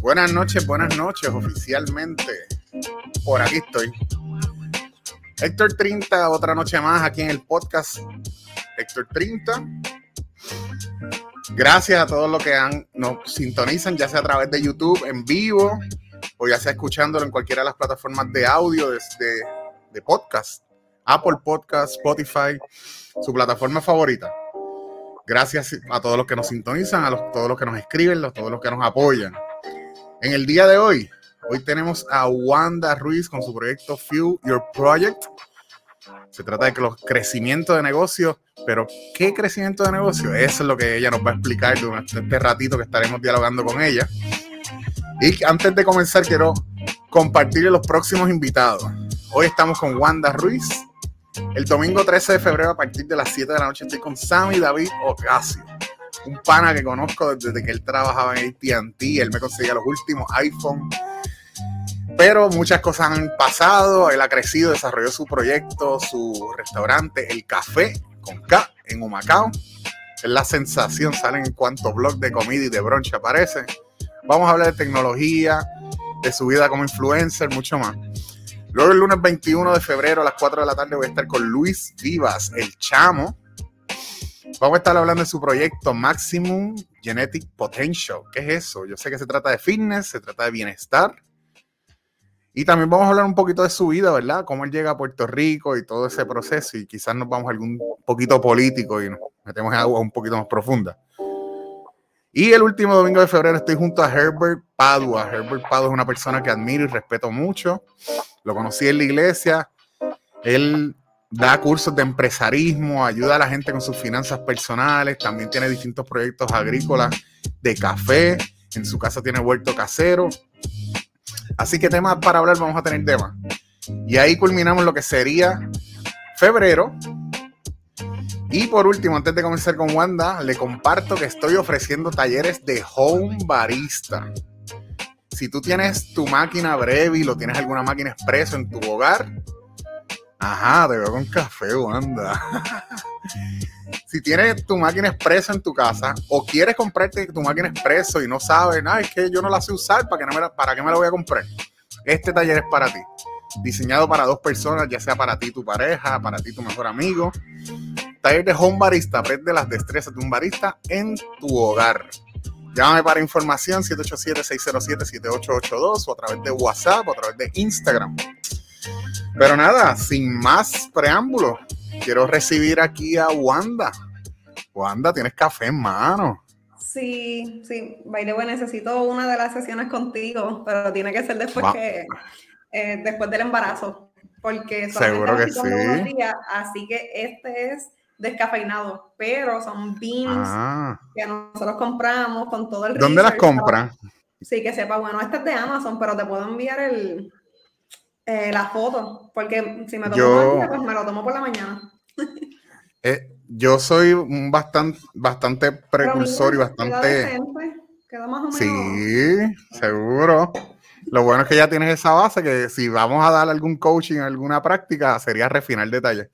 Buenas noches, buenas noches, oficialmente. Por aquí estoy. Héctor 30, otra noche más aquí en el podcast Héctor 30. Gracias a todos los que han, nos sintonizan, ya sea a través de YouTube en vivo o ya sea escuchándolo en cualquiera de las plataformas de audio de podcast, Apple Podcast, Spotify, su plataforma favorita. Gracias a todos los que nos sintonizan, a todos los que nos escriben, a todos los que nos apoyan. En el día de hoy, hoy tenemos a Wanda Ruiz con su proyecto Fuel Your Project. Se trata de los crecimientos de negocio, pero ¿qué crecimiento de negocio? Eso es lo que ella nos va a explicar durante este ratito que estaremos dialogando con ella. Y antes de comenzar, quiero compartirle los próximos invitados. Hoy estamos con Wanda Ruiz. El domingo 13 de febrero, a partir de las 7 de la noche, estoy con Sammy David Ocasio, un pana que conozco desde que él trabajaba en ATT. Él me conseguía los últimos iPhone pero muchas cosas han pasado, él ha crecido, desarrolló su proyecto, su restaurante, El Café con K en Humacao. Es la sensación, salen en cuanto blog de comida y de brunch aparece. Vamos a hablar de tecnología, de su vida como influencer, mucho más. Luego el lunes 21 de febrero a las 4 de la tarde voy a estar con Luis Vivas, el chamo. Vamos a estar hablando de su proyecto Maximum Genetic Potential. ¿Qué es eso? Yo sé que se trata de fitness, se trata de bienestar y también vamos a hablar un poquito de su vida, ¿verdad? Cómo él llega a Puerto Rico y todo ese proceso. Y quizás nos vamos a algún poquito político y nos metemos en agua un poquito más profunda. Y el último domingo de febrero estoy junto a Herbert Padua. Herbert Padua es una persona que admiro y respeto mucho. Lo conocí en la iglesia. Él da cursos de empresarismo, ayuda a la gente con sus finanzas personales. También tiene distintos proyectos agrícolas de café. En su casa tiene huerto casero. Así que temas para hablar vamos a tener temas. Y ahí culminamos lo que sería febrero. Y por último, antes de comenzar con Wanda, le comparto que estoy ofreciendo talleres de home barista. Si tú tienes tu máquina Brevi, o tienes alguna máquina expreso en tu hogar, ajá, te veo con café, Wanda. si tienes tu máquina expreso en tu casa o quieres comprarte tu máquina expreso y no sabes, nada, es que yo no la sé usar, ¿para qué, me ¿para qué me la voy a comprar? Este taller es para ti. Diseñado para dos personas, ya sea para ti tu pareja, para ti tu mejor amigo. Taller de Home Barista, aprende las destrezas de un barista en tu hogar. Llámame para información 787-607-7882 o a través de WhatsApp o a través de Instagram. Pero nada, sin más preámbulos, quiero recibir aquí a Wanda. Wanda, tienes café en mano. Sí, sí, bueno, necesito una de las sesiones contigo, pero tiene que ser después que eh, después del embarazo, porque seguro que sí. así que este es descafeinado, pero son beans ah. que nosotros compramos con todo el ¿Dónde las compran? Sí, que sepa, bueno, este es de Amazon, pero te puedo enviar el, eh, la foto, porque si me tomo pues me lo tomo por la mañana. Eh, yo soy un bastante, bastante precursor y bastante. Queda, más o menos. Sí, seguro. Lo bueno es que ya tienes esa base que si vamos a dar algún coaching, alguna práctica, sería refinar detalles.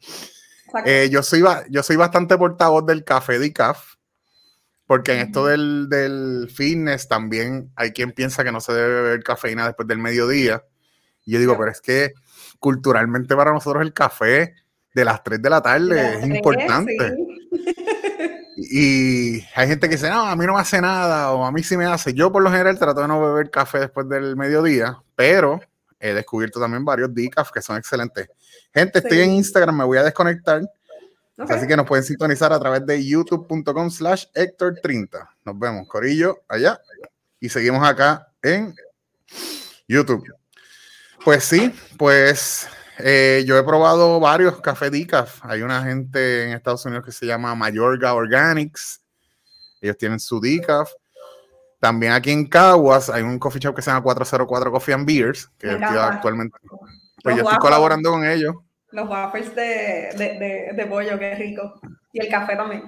Eh, yo, soy, yo soy bastante portavoz del café de caf, porque en esto del, del, fitness también hay quien piensa que no se debe beber cafeína después del mediodía. Y yo digo, pero es que culturalmente para nosotros el café de las 3 de la tarde es importante. Y hay gente que dice, no, a mí no me hace nada o a mí sí me hace. Yo por lo general trato de no beber café después del mediodía, pero he descubierto también varios decaf que son excelentes. Gente, estoy en Instagram, me voy a desconectar. Así que nos pueden sintonizar a través de youtube.com slash Héctor30. Nos vemos, Corillo, allá. Y seguimos acá en YouTube. Pues sí, pues eh, yo he probado varios café decaf. Hay una gente en Estados Unidos que se llama Mayorga Organics. Ellos tienen su decaf. También aquí en Caguas hay un coffee shop que se llama 404 Coffee and Beers, que actualmente. Pues yo estoy colaborando con ellos. Los waffles de, de, de, pollo, qué rico. Y el café también.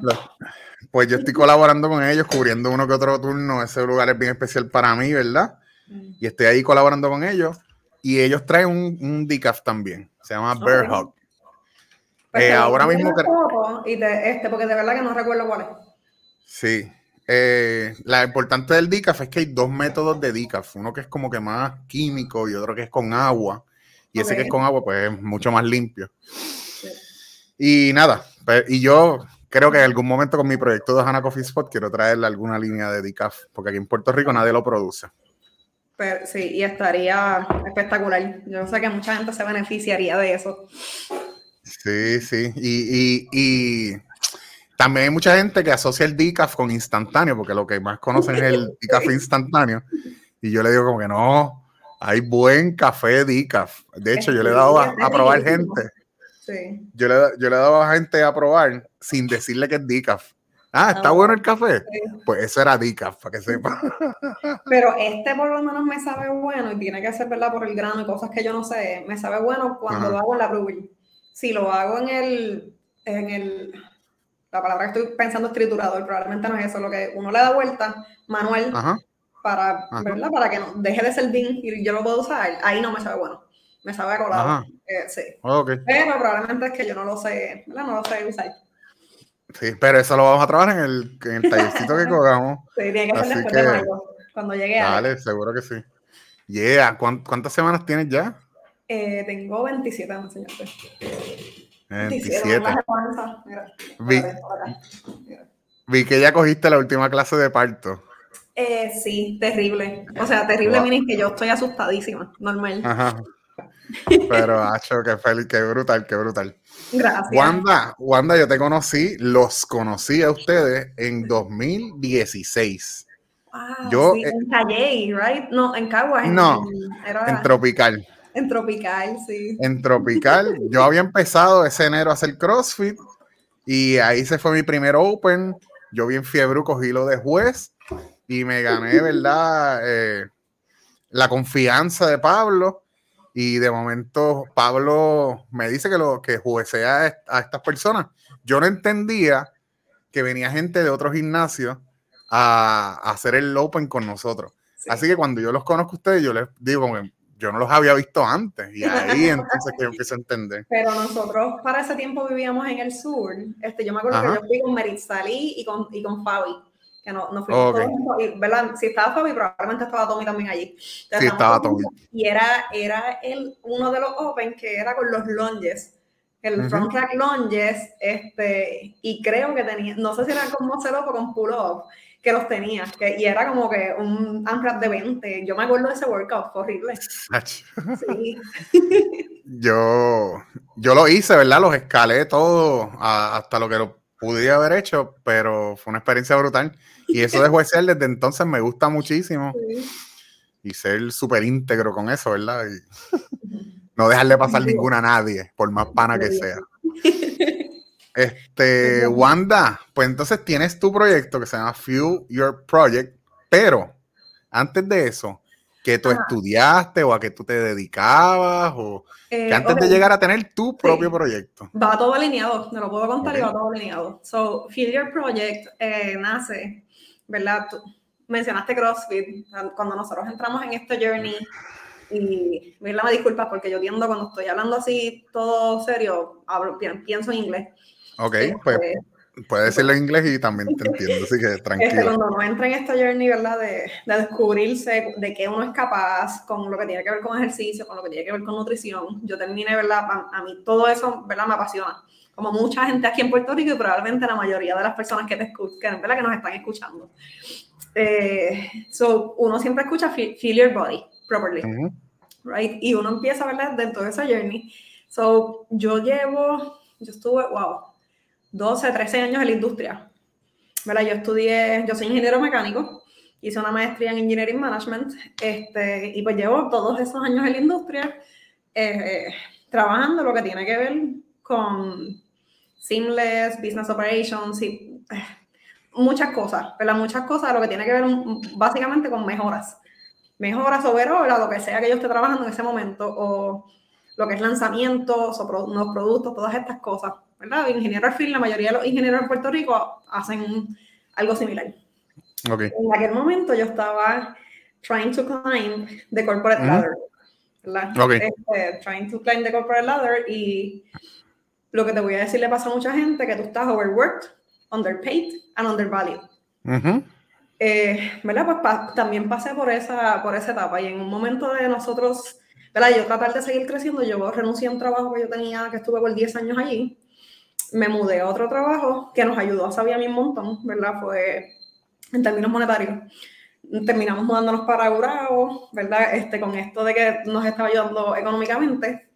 Pues yo estoy colaborando con ellos, cubriendo uno que otro turno. Ese lugar es bien especial para mí, ¿verdad? Mm. Y estoy ahí colaborando con ellos. Y ellos traen un, un decaf también. Se llama Bear Hug. Pues eh, ahora mismo. y este, porque de verdad que no recuerdo cuál es. Sí. eh, la importante del decaf es que hay dos métodos de decaf, uno que es como que más químico y otro que es con agua. Y ese que es con agua, pues es mucho más limpio. Y nada, pues, y yo creo que en algún momento con mi proyecto de Hana Coffee Spot quiero traerle alguna línea de decaf, porque aquí en Puerto Rico nadie lo produce. Pero, sí, y estaría espectacular. Yo sé que mucha gente se beneficiaría de eso. Sí, sí. Y, y, también hay mucha gente que asocia el decaf con instantáneo, porque lo que más conocen es el decaf instantáneo. Y yo le digo como que no, hay buen café decaf. De hecho, yo le he dado a, probar gente. Sí. Yo, le, yo le he dado a gente a probar sin decirle que es decaf. Ah, está bueno el café. Pues eso era decaf, para que sepa. Pero este por lo menos me sabe bueno y tiene que ser verdad por el grano y cosas que yo no sé. Me sabe bueno cuando lo hago en la brewery. Si lo hago en el, en el, la palabra que estoy pensando es triturador, probablemente no es eso, lo que uno le da vuelta manual para, ¿verdad? Para que no deje de ser bean y yo lo puedo usar, ahí no me sabe bueno. Me sabe colado. Eh, sí. Pero probablemente es que yo no lo sé, ¿verdad? No lo sé usar. Sí, pero eso lo vamos a trabajar en el, en el tallercito que cogamos. Sí, tiene que ser después de mayo, cuando llegue a. Vale, seguro que sí. Yeah, ¿cuántas semanas tienes ya? Eh, tengo 27 años, señor. 27. vi, vi que ya cogiste la última clase de parto. Eh, sí, terrible. O sea, terrible, wow. que yo estoy asustadísima, normal. Ajá. Pero, Acho, qué feliz, qué brutal, qué brutal. Gracias. Wanda, Wanda, yo te conocí, los conocí a ustedes en 2016. Wow, yo, sí, en Calle, right? No, en Caguas. No, en Tropical. En Tropical, sí. En Tropical. yo había empezado ese enero a hacer CrossFit y ahí se fue mi primer Open. Yo bien fiebre cogí lo de juez y me gané, ¿verdad? Eh, la confianza de Pablo y de momento Pablo me dice que lo que juecea a estas personas. Yo no entendía que venía gente de otros gimnasios a, hacer el Open con nosotros. Así que cuando yo los conozco a ustedes, yo les digo, yo no los había visto antes. Y ahí entonces que yo empiezo a entender. Pero nosotros para ese tiempo vivíamos en el sur. Este, yo me acuerdo que yo fui con Merit Salí y con, y con Fabi que no, no fuimos todos ¿verdad? Si estaba Fabi, probablemente estaba Tommy también allí. sí, estaba Tommy. Y era, era el, uno de los Open que era con los lunges, el front track lunges, este, y creo que tenía, no sé si era con up o con pull up, que los tenía, que, y era como que un AMRAP de 20. Yo me acuerdo de ese workout, fue horrible. Sí. yo, yo lo hice, ¿verdad? Los escalé todo hasta lo que lo pude haber hecho, pero fue una experiencia brutal. Y eso de juecear desde entonces me gusta muchísimo. Y ser súper íntegro con eso, ¿verdad? Y no dejarle pasar ninguna a nadie, por más pana que sea. Este, Wanda, pues entonces tienes tu proyecto que se llama Fuel Your Project, pero antes de eso, que tú estudiaste o a que tú te dedicabas o que eh, antes de llegar a tener tu propio proyecto. Va todo alineado, me lo puedo contar y va todo alineado. So, Fuel Your Project eh, nace ¿verdad? Tú mencionaste CrossFit, cuando nosotros entramos en este journey, y ¿verdad? me disculpas porque yo tiendo cuando estoy hablando así todo serio, hablo, pienso en inglés. Ok, este, pues puedes decirlo en inglés y también te entiendo, así que tranquilo. Este, cuando uno entra en esta journey, ¿verdad? De, de, descubrirse de qué uno es capaz, con lo que tiene que ver con ejercicio, con lo que tiene que ver con nutrición, yo terminé, ¿verdad? A, a mí todo eso, ¿verdad? Me apasiona como mucha gente aquí en Puerto Rico y probablemente la mayoría de las personas que te escuchan, ¿verdad? que nos están escuchando. Eh, so, uno siempre escucha feel, your body properly, right? Y uno empieza, ¿verdad? Dentro de esa journey. So, yo llevo, yo estuve, wow, 12, 13 años en la industria, ¿verdad? Yo estudié, yo soy ingeniero mecánico, hice una maestría en Engineering Management, este, y pues llevo todos esos años en la industria eh, trabajando lo que tiene que ver con seamless, business operations y eh, muchas cosas, ¿verdad? Muchas cosas, lo que tiene que ver básicamente con mejoras. Mejoras overall a lo que sea que yo esté trabajando en ese momento o lo que es lanzamientos o nuevos productos, todas estas cosas, ¿verdad? Ingeniero al la mayoría de los ingenieros en Puerto Rico hacen algo similar. Okay. En aquel momento yo estaba trying to climb the corporate ladder, ¿verdad? Okay. Este, trying to climb the corporate ladder y lo que te voy a decir le pasa a mucha gente que tú estás overworked, underpaid and undervalued. eh, ¿verdad? Pues también pasé por esa, por esa etapa y en un momento de nosotros, ¿verdad? Yo tratar de seguir creciendo, yo renuncié a un trabajo que yo tenía, que estuve por 10 años allí, me mudé a otro trabajo que nos ayudó a saber a mí un montón, ¿verdad? Fue en términos monetarios. Terminamos mudándonos para Urao, ¿verdad? Este, con esto de que nos estaba ayudando económicamente.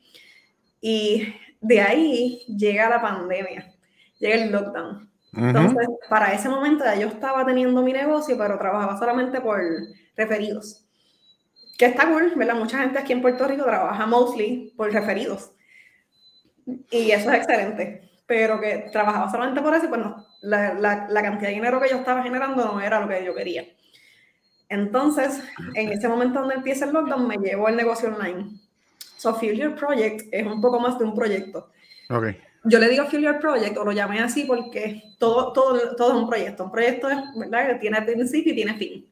Y de ahí llega la pandemia, llega el lockdown. Entonces, para ese momento ya yo estaba teniendo mi negocio, pero trabajaba solamente por referidos. Que está cool, ¿verdad? Mucha gente aquí en Puerto Rico trabaja mostly por referidos. Y eso es excelente. Pero que trabajaba solamente por eso, pues no, la, la, la cantidad de dinero que yo estaba generando no era lo que yo quería. Entonces, en ese momento donde empieza el lockdown, me llevo el negocio online. So, Future Project es un poco más de un proyecto. Okay yo le digo Affiliate Project o lo llamé así porque todo, todo, todo es un proyecto. Un proyecto es, ¿verdad? Que tiene principio y tiene fin.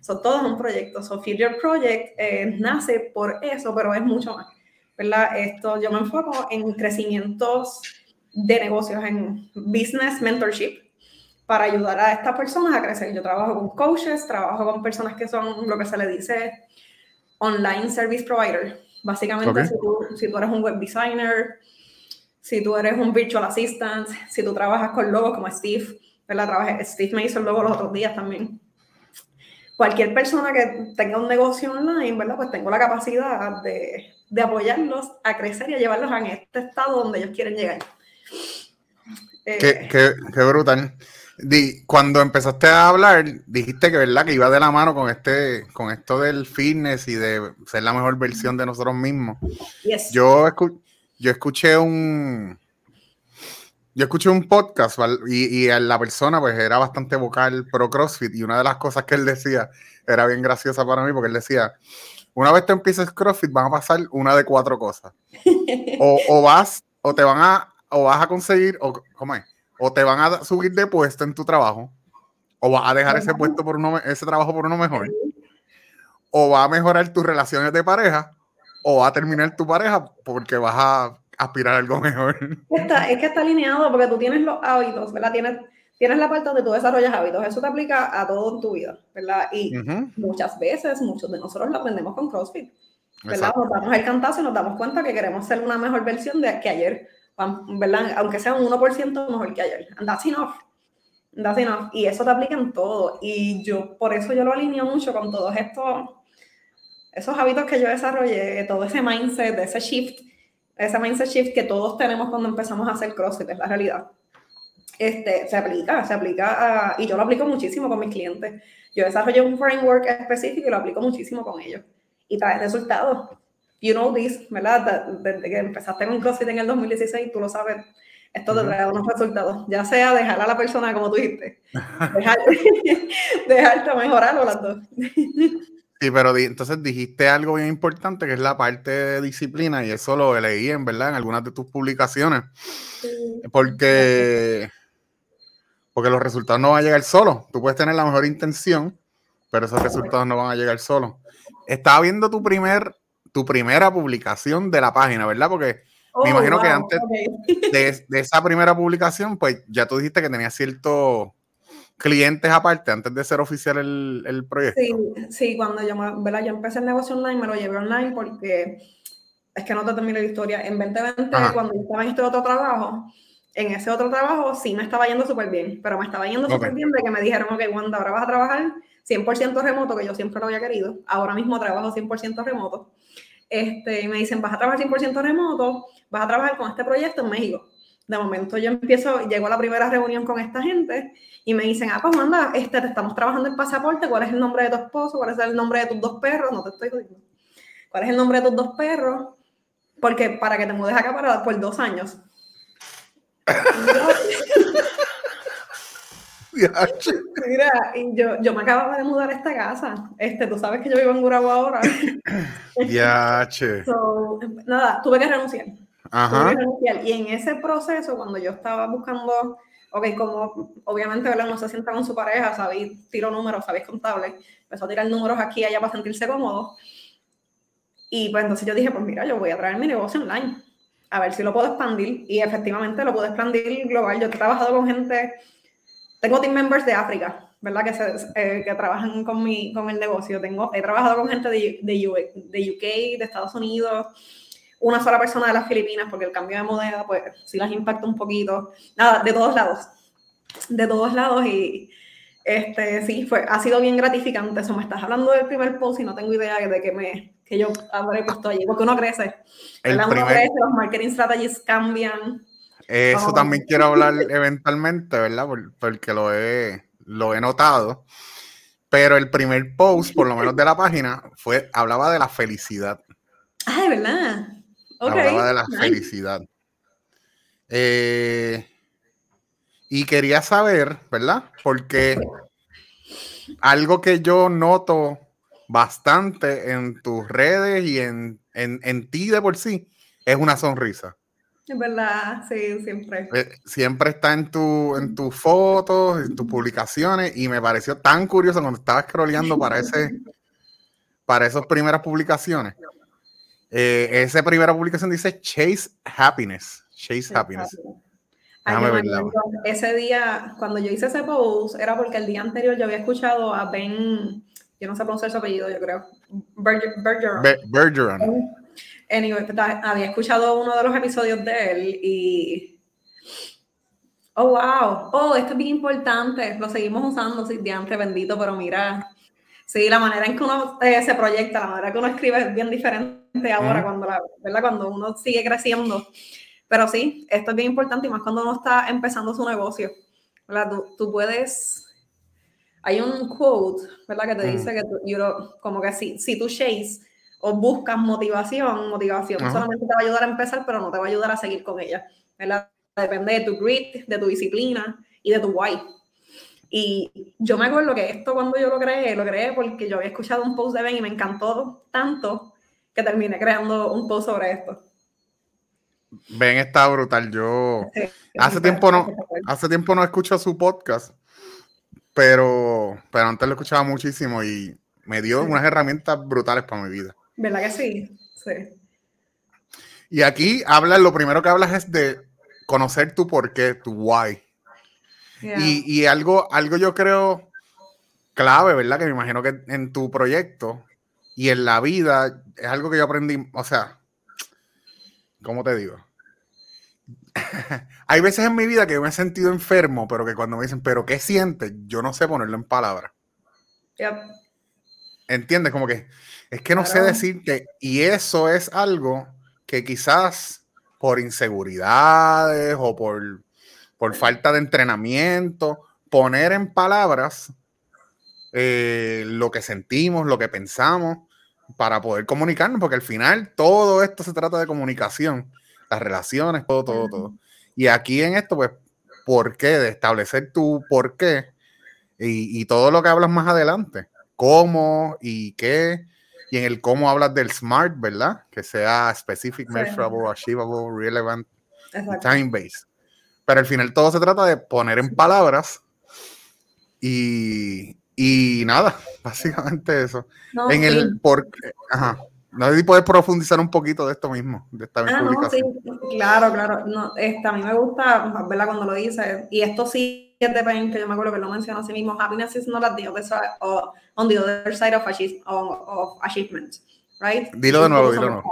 So, todo es un proyecto. So, Affiliate Project eh, nace por eso, pero es mucho más. ¿verdad? Esto, yo me enfoco en crecimientos de negocios, en business mentorship, para ayudar a estas personas a crecer. Yo trabajo con coaches, trabajo con personas que son lo que se le dice online service provider. Básicamente, si, tú, si tú eres un web designer, si tú eres un virtual assistant, si tú trabajas con logos como Steve, ¿verdad? Trabajé, Steve me hizo el logo los otros días también. Cualquier persona que tenga un negocio online, ¿verdad? Pues tengo la capacidad de, de apoyarlos a crecer y a llevarlos a este estado donde ellos quieren llegar. Eh, qué, qué, qué, brutal. Cuando empezaste a hablar, dijiste que verdad que iba de la mano con este, con esto del fitness y de ser la mejor versión de nosotros mismos. Yes. Yo escuché yo escuché un yo escuché un podcast y, y, la persona pues era bastante vocal pro CrossFit y una de las cosas que él decía era bien graciosa para mí porque él decía, una vez te empieces CrossFit van a pasar una de cuatro cosas. O, o vas, o te van a, o vas a conseguir, o, ¿cómo es? O te van a subir de puesto en tu trabajo, o vas a dejar ese puesto por uno, ese trabajo por uno mejor, o va a mejorar tus relaciones de pareja, o va a terminar tu pareja porque vas a aspirar a algo mejor. Está, es que está alineado porque tú tienes los hábitos, ¿verdad? Tienes, tienes la parte donde tú desarrollas hábitos. Eso te aplica a todo en tu vida, ¿verdad? Y muchas veces, muchos de nosotros lo aprendemos con CrossFit, ¿verdad? Nos damos el cantazo y nos damos cuenta que queremos ser una mejor versión de que ayer, ¿verdad? Aunque sea un 1% mejor que ayer. And that's enough. That's enough. Y eso te aplica en todo. Y yo, por eso yo lo alineo mucho con todos estos esos hábitos que yo desarrollé, todo ese mindset, ese shift, ese mindset shift que todos tenemos cuando empezamos a hacer CrossFit, es la realidad. Este, se aplica, se aplica, y yo lo aplico muchísimo con mis clientes. Yo desarrollé un framework específico y lo aplico muchísimo con ellos. Y trae resultados. You know this, ¿verdad? Desde que empezaste con CrossFit en el 2016, tú lo sabes, esto te trae unos resultados. Ya sea dejar a la persona, como tú dijiste, dejar, dejarte mejorar o las dos. Sí, pero entonces dijiste algo bien importante que es la parte de disciplina y eso lo leí en verdad en algunas de tus publicaciones. Porque, porque los resultados no van a llegar solos. Tú puedes tener la mejor intención, pero esos resultados no van a llegar solos. Estaba viendo tu primer, tu primera publicación de la página, ¿verdad? Porque me oh, imagino que antes de, de, esa primera publicación, pues ya tú dijiste que tenías cierto clientes aparte antes de ser oficial el, el proyecto? Sí, sí, cuando yo, ¿verdad? yo empecé el negocio online, me lo llevé online porque es que no te terminé la historia. En 2020, cuando yo estaba en este otro trabajo, en ese otro trabajo sí me estaba yendo súper bien, pero me estaba yendo súper bien de que me dijeron, ok, Wanda, ahora vas a trabajar 100% remoto, que yo siempre lo había querido. Ahora mismo trabajo 100% remoto. Este, y me dicen, vas a trabajar 100% remoto, vas a trabajar con este proyecto en México. De momento yo empiezo, llego a la primera reunión con esta gente y me dicen, ah, pues manda, este, te estamos trabajando el pasaporte, ¿cuál es el nombre de tu esposo? ¿Cuál es el nombre de tus dos perros? No te estoy diciendo. ¿Cuál es el nombre de tus dos perros? Porque para que te mudes acá para, por dos años. Mira, y yo, yo me acababa de mudar a esta casa. Este, tú sabes que yo vivo en Gurabo ahora. Ya, che. nada, tuve que renunciar. Ajá. Tuve que renunciar. Y en ese proceso, cuando yo estaba buscando ok, como obviamente ¿verdad? uno se sienta con su pareja, sabéis, tiro números, sabéis contable, empezó a tirar números aquí y allá para sentirse cómodo. Y pues entonces yo dije, pues mira, yo voy a traer mi negocio online, a ver si lo puedo expandir. Y efectivamente lo puedo expandir global. Yo he trabajado con gente, tengo team members de África, ¿verdad? Que, se, eh, que trabajan con, mi, con el negocio. Tengo, he trabajado con gente de, de, de UK, de Estados Unidos, una sola persona de las Filipinas, porque el cambio de moneda, pues sí las impacta un poquito. Nada, de todos lados. De todos lados y este, sí, fue, ha sido bien gratificante. Eso me estás hablando del primer post y no tengo idea de que, me, que yo habré puesto allí, porque uno crece. El uno crece, los marketing strategies cambian. Eso también quiero hablar eventualmente, ¿verdad? Porque lo he, lo he notado. Pero el primer post, por lo menos de la página, fue, hablaba de la felicidad. Ah, de verdad. Hablaba de la felicidad. Eh, y quería saber, ¿verdad? Porque algo que yo noto bastante en tus redes y en, en ti de por sí es una sonrisa. Es verdad, sí, siempre. Eh, siempre está en tu, en tus fotos, en tus publicaciones, y me pareció tan curioso cuando estaba scrolleando para ese, para esas primeras publicaciones. Eh, esa primera publicación dice Chase Happiness. Chase Happiness. Ese día, cuando yo hice ese post, era porque el día anterior yo había escuchado a Ben, yo no sé pronunciar su apellido, yo creo, Bergeron. Bergeron anyway, pues, había escuchado uno de los episodios de él y. Oh, wow. Oh, esto es bien importante. Lo seguimos usando, sí, diante bendito, pero mira. Sí, la manera en que uno eh, se proyecta, la manera que uno escribe es bien diferente ahora, cuando, la, ¿verdad? cuando uno sigue creciendo. Pero sí, esto es bien importante y más cuando uno está empezando su negocio. Tú, tú, puedes. Hay un quote, ¿verdad? Que te dice que tú, como que si, si tú chase o buscas motivación, motivación solamente te va a ayudar a empezar, pero no te va a ayudar a seguir con ella. Depende de tu grit, de tu disciplina y de tu why. Y yo me acuerdo que esto cuando yo lo creé, lo creé porque yo había escuchado un post de Ben y me encantó tanto que terminé creando un post sobre esto. Ben está brutal. Yo hace tiempo no, hace tiempo no escucho su podcast, pero, pero antes lo escuchaba muchísimo y me dio unas herramientas brutales para mi vida. ¿Verdad que sí? Sí. Y aquí hablas, lo primero que hablas es de conocer tu por qué, tu why. Y, y, algo, algo yo creo clave, ¿verdad? Que me imagino que en tu proyecto y en la vida es algo que yo aprendí, o sea, ¿cómo te digo? Hay veces en mi vida que yo me he sentido enfermo, pero que cuando me dicen, ¿pero qué sientes? Yo no sé ponerlo en palabras. Yep. ¿Entiendes? Como que es que no sé decir que, y eso es algo que quizás por inseguridades o por, por falta de entrenamiento, poner en palabras eh, lo que sentimos, lo que pensamos, para poder comunicarnos, porque al final todo esto se trata de comunicación, las relaciones, todo, todo, todo. Y aquí en esto, pues, ¿por qué? De establecer tu por qué y, y todo lo que hablas más adelante, cómo y qué y en el cómo hablas del SMART, ¿verdad? Que sea specific, measurable, achievable, relevant, time-based. Pero al final todo se trata de poner en palabras y, y nada, básicamente eso. en el por ajá. No sé si puedes profundizar un poquito de esto mismo, de esta ah, no, sí, claro, claro. No, este, a mí me gusta, ¿verdad? Cuando lo dices, y esto sí de Pain, que yo me acuerdo que lo mencionó así mismo, happiness is not at the other side, or on the other side of, of achievement, right? Dilo de nuevo, dilo de nuevo.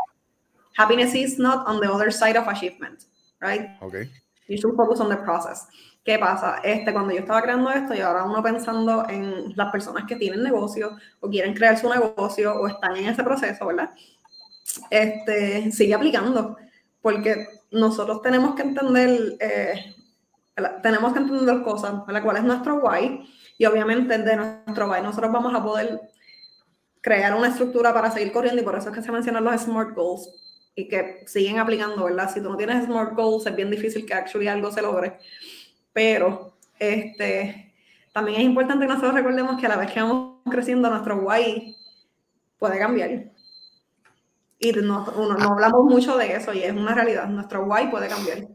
Happiness is not on the other side of achievement, right? Okay. You should focus on the process. ¿Qué pasa? Este, cuando yo estaba creando esto y ahora uno pensando en las personas que tienen negocio o quieren crear su negocio o están en ese proceso, ¿verdad? Este, sigue aplicando, porque nosotros tenemos que entender, eh, tenemos que entender cosas, ¿verdad? ¿Cuál es nuestro why? Y obviamente de nuestro why nosotros vamos a poder crear una estructura para seguir corriendo y por eso es que se mencionan los SMART goals y que siguen aplicando, ¿verdad? Si tú no tienes SMART goals es bien difícil que actually algo se logre pero este, también es importante que nosotros recordemos que a la vez que vamos creciendo, nuestro why puede cambiar. Y no, no hablamos mucho de eso y es una realidad, nuestro why puede cambiar.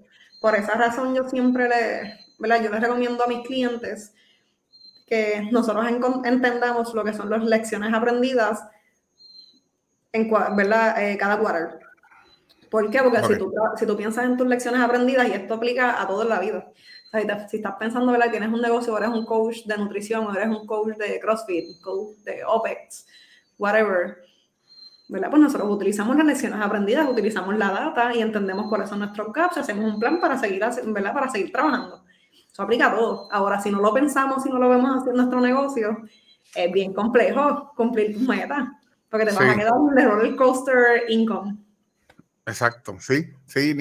Por esa razón yo siempre le, ¿verdad? Yo les recomiendo a mis clientes que nosotros entendamos lo que son las lecciones aprendidas en ¿verdad? Eh, cada quarter. ¿Por qué? Porque si, tú, si tú piensas en tus lecciones aprendidas, y esto aplica a toda la vida, si estás pensando, ¿verdad? Tienes un negocio, o eres un coach de nutrición, o eres un coach de CrossFit, coach de OPEX, whatever, ¿verdad? Pues nosotros utilizamos las lecciones aprendidas, utilizamos la data y entendemos cuáles son nuestros gaps, hacemos un plan para seguir, ¿verdad? Para seguir trabajando. Eso aplica a todo. Ahora, si no lo pensamos, si no lo vemos hacer nuestro negocio, es bien complejo cumplir tus metas, porque te vas a quedar un roller coaster income. Exacto, sí, sí,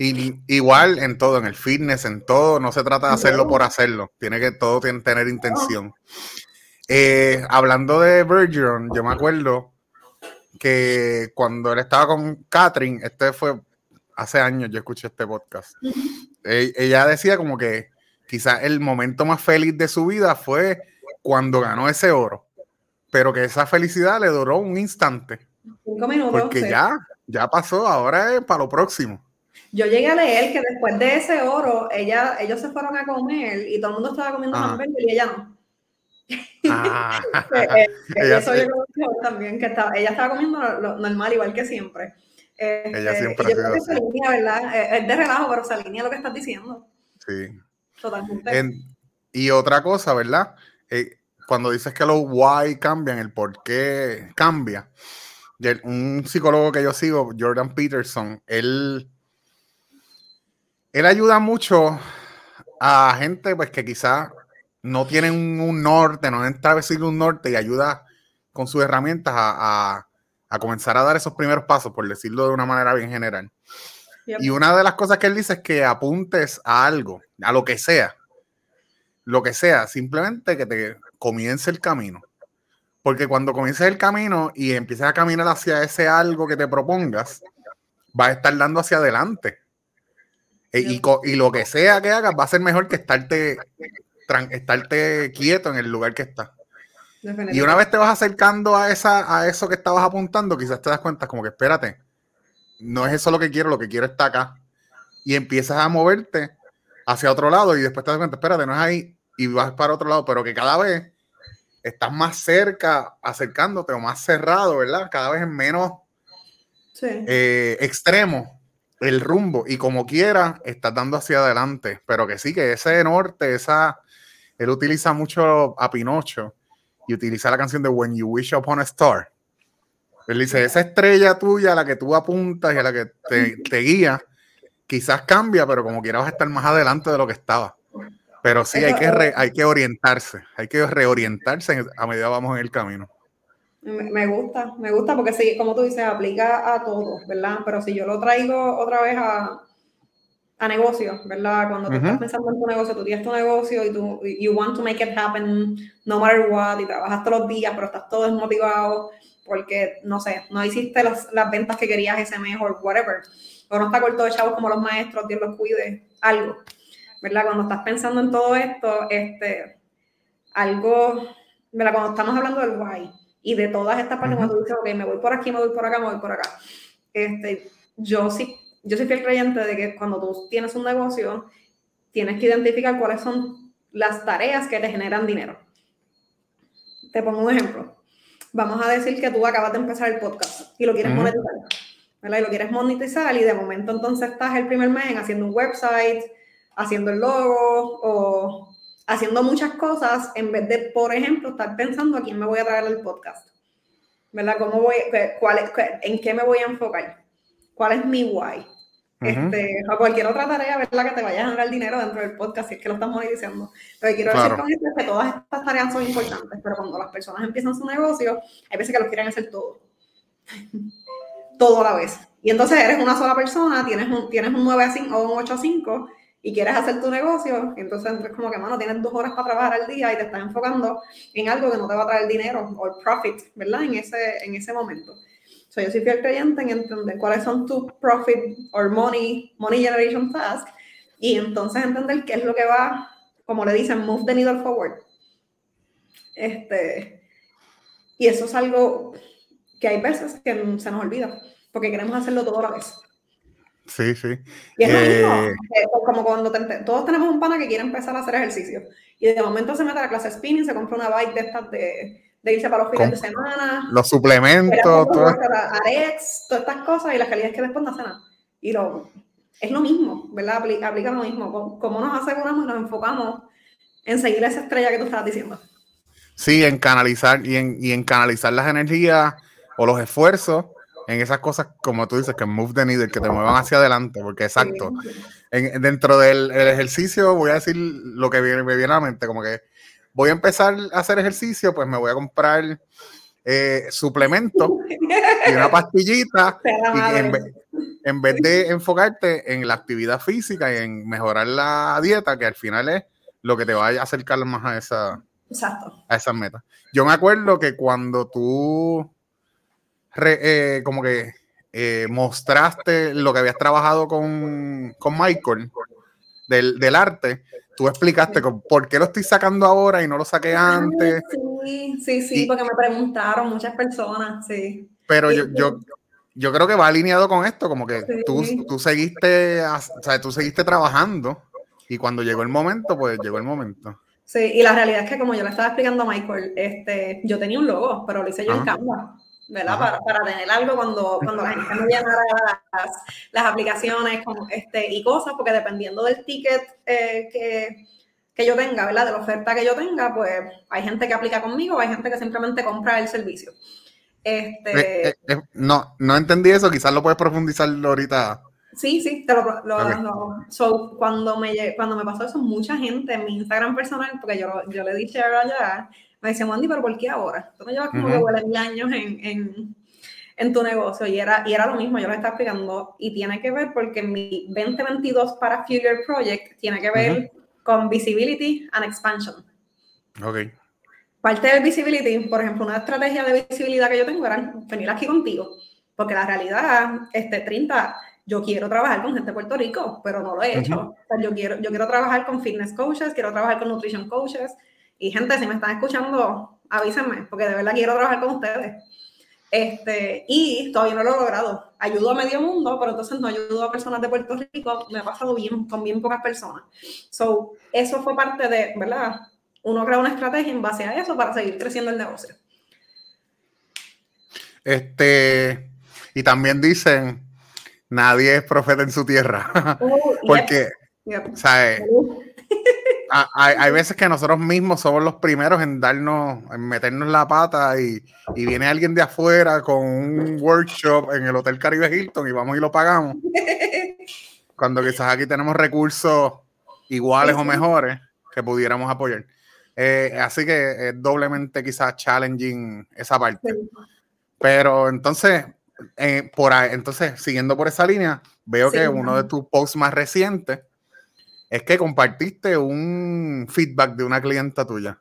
y, igual en todo, en el fitness, en todo, no se trata de hacerlo por hacerlo, tiene que todo tiene, tener intención. Eh, hablando de Virgin, yo me acuerdo que cuando él estaba con Catherine, este fue hace años, yo escuché este podcast, e, ella decía como que quizás el momento más feliz de su vida fue cuando ganó ese oro, pero que esa felicidad le duró un instante. Cinco minutos. Porque ya, ya pasó, ahora es para lo próximo. Yo llegué a leer que después de ese oro, ella, ellos se fueron a comer y todo el mundo estaba comiendo hamburguesas y ella no. Ah, eh, ella eso yo también, que estaba, ella estaba comiendo lo, normal, igual que siempre. ella este, siempre yo creo que se alinea, ¿verdad? Eh, es de relajo, pero se alinea lo que estás diciendo. Sí. Totalmente. y otra cosa, ¿verdad? Eh, cuando dices que los why cambian, el por qué cambia. Un psicólogo que yo sigo, Jordan Peterson, él, él ayuda mucho a gente pues, que quizás no tienen un, norte, no entra a decir un norte y ayuda con sus herramientas a, comenzar a dar esos primeros pasos, por decirlo de una manera bien general. Y una de las cosas que él dice es que apuntes a algo, a lo que sea, lo que sea, simplemente que te comience el camino. Porque cuando comiences el camino y empieces a caminar hacia ese algo que te propongas, vas a estar dando hacia adelante. E, y, y, lo que sea que hagas va a ser mejor que estarte, estarte quieto en el lugar que estás. Y una vez te vas acercando a, esa, a eso que estabas apuntando, quizás te das cuenta como que espérate, no es eso lo que quiero, lo que quiero está acá. Y empiezas a moverte hacia otro lado y después te das cuenta, espérate, no es ahí, y vas para otro lado, pero que cada vez estás más cerca, acercándote o más cerrado, ¿verdad? Cada vez es menos eh, extremo el rumbo y como quiera estás dando hacia adelante, pero que sí, que ese norte, esa, él utiliza mucho a Pinocho y utiliza la canción de When You Wish Upon a Star. Él dice, esa estrella tuya, a la que tú apuntas y a la que te, te guía, quizás cambia, pero como quiera vas a estar más adelante de lo que estaba. Pero sí, hay que, hay que orientarse, hay que reorientarse a medida que vamos en el camino. Me gusta, me gusta porque sí, como tú dices, aplica a todo, ¿verdad? Pero si yo lo traigo otra vez a, a negocio, ¿verdad? Cuando tú estás pensando en tu negocio, tú tienes tu negocio y tú, you want to make it happen no matter what, y trabajas todos los días, pero estás todo desmotivado porque, no sé, no hiciste las, las ventas que querías ese mes o whatever, o no está corto de chavos como los maestros, Dios los cuide, algo. ¿verdad? Cuando estás pensando en todo esto, este, algo, ¿verdad? Cuando estamos hablando del why y de todas estas partes, cuando tú dices, ok, me voy por aquí, me voy por acá, me voy por acá, este, yo sí, yo soy fiel creyente de que cuando tú tienes un negocio, tienes que identificar cuáles son las tareas que te generan dinero. Te pongo un ejemplo. Vamos a decir que tú acabas de empezar el podcast y lo quieres monetizar, ¿verdad? Y lo quieres monetizar y de momento entonces estás el primer mes haciendo un website, haciendo el logo o haciendo muchas cosas en vez de, por ejemplo, estar pensando a quién me voy a traer el podcast. ¿Verdad? ¿Cómo voy, cuál ¿En qué me voy a enfocar? ¿Cuál es mi why? este, o cualquier otra tarea, ¿verdad? Que te vaya a generar dinero dentro del podcast, si es que lo estamos diciendo. Lo que quiero decir con esto es que todas estas tareas son importantes, pero cuando las personas empiezan su negocio, hay veces que lo quieren hacer todo. todo a la vez. Y entonces eres una sola persona, tienes un, tienes un 9 a 5 o un 8 a 5 y quieres hacer tu negocio, entonces es como que, mano, tienes dos horas para trabajar al día y te estás enfocando en algo que no te va a traer dinero o el profit, ¿verdad? En ese, en ese momento. So, yo soy fiel creyente en entender cuáles son tus profit or money, money generation tasks y entonces entender qué es lo que va, como le dicen, move the needle forward. Este, y eso es algo que hay veces que se nos olvida, porque queremos hacerlo todo a la vez. Sí, sí. Y es lo mismo, eh, como cuando todos tenemos un pana que quiere empezar a hacer ejercicio y de momento se mete a la clase spinning, se compra una bike de estas de, de irse para los fines de semana. Los suplementos, todo. Arex, todas estas cosas y la calidad es que después no hace nada. Y lo, es lo mismo, ¿verdad? Aplica, aplica lo mismo. ¿Cómo nos aseguramos y nos enfocamos en seguir esa estrella que tú estabas diciendo? Sí, en canalizar y en, y en canalizar las energías o los esfuerzos en esas cosas, como tú dices, que move the needle, que te muevan hacia adelante, porque exacto, en, dentro del ejercicio voy a decir lo que viene, me viene a la mente, como que voy a empezar a hacer ejercicio, pues me voy a comprar eh, suplemento y una pastillita, y en, vez, en vez de enfocarte en la actividad física y en mejorar la dieta, que al final es lo que te va a acercar más a esa, Exacto. a esas metas. Yo me acuerdo que cuando tú eh, como que eh, mostraste lo que habías trabajado con, con Michael del, del, arte, tú explicaste por qué lo estoy sacando ahora y no lo saqué antes. Sí, sí, sí, porque me preguntaron muchas personas, sí. Pero yo, yo, yo creo que va alineado con esto, como que tú, tú, seguiste, o sea, tú seguiste trabajando y cuando llegó el momento, pues llegó el momento. Sí, y la realidad es que como yo le estaba explicando a Michael, este, yo tenía un logo, pero lo hice yo en Canva. ¿Verdad? Para, para, tener algo cuando, cuando la gente me llenara las, las aplicaciones este, y cosas, porque dependiendo del ticket eh, que, que, yo tenga, ¿verdad? De la oferta que yo tenga, pues hay gente que aplica conmigo, hay gente que simplemente compra el servicio. Este... Eh, eh, no, no entendí eso, quizás lo puedes profundizar ahorita. Sí, sí, te lo, lo, so, cuando me cuando me pasó eso, mucha gente en mi Instagram personal, porque yo, yo le dije a me decía, Mandy, pero ¿por qué ahora? Tú no llevas como que mil años en, en, en, tu negocio. Y era, y era lo mismo, yo lo estaba explicando. Y tiene que ver porque mi 2022 para Future Project tiene que ver con Visibility and Expansion. Ok. Parte del Visibility, por ejemplo, una estrategia de visibilidad que yo tengo era venir aquí contigo. Porque la realidad, este 30, yo quiero trabajar con gente de Puerto Rico, pero no lo he hecho. yo, quiero, yo quiero trabajar con fitness coaches, quiero trabajar con nutrition coaches, y gente, si me están escuchando, avísenme, porque de verdad quiero trabajar con ustedes. Este, y todavía no lo he logrado. Ayudo a medio mundo, pero entonces no ayudo a personas de Puerto Rico. Me ha pasado bien con bien pocas personas. So, eso fue parte de, ¿verdad? Uno crea una estrategia en base a eso para seguir creciendo el negocio. Este, y también dicen, nadie es profeta en su tierra. Uh, porque, ¿sabes? hay, veces que nosotros mismos somos los primeros en darnos, en meternos la pata y, viene alguien de afuera con un workshop en el Hotel Caribe Hilton y vamos y lo pagamos. Cuando quizás aquí tenemos recursos iguales o mejores que pudiéramos apoyar. Eh, así que es doblemente quizás challenging esa parte. Pero entonces, eh, por ahí, entonces, siguiendo por esa línea, veo que uno de tus posts más recientes es que compartiste un feedback de una clienta tuya.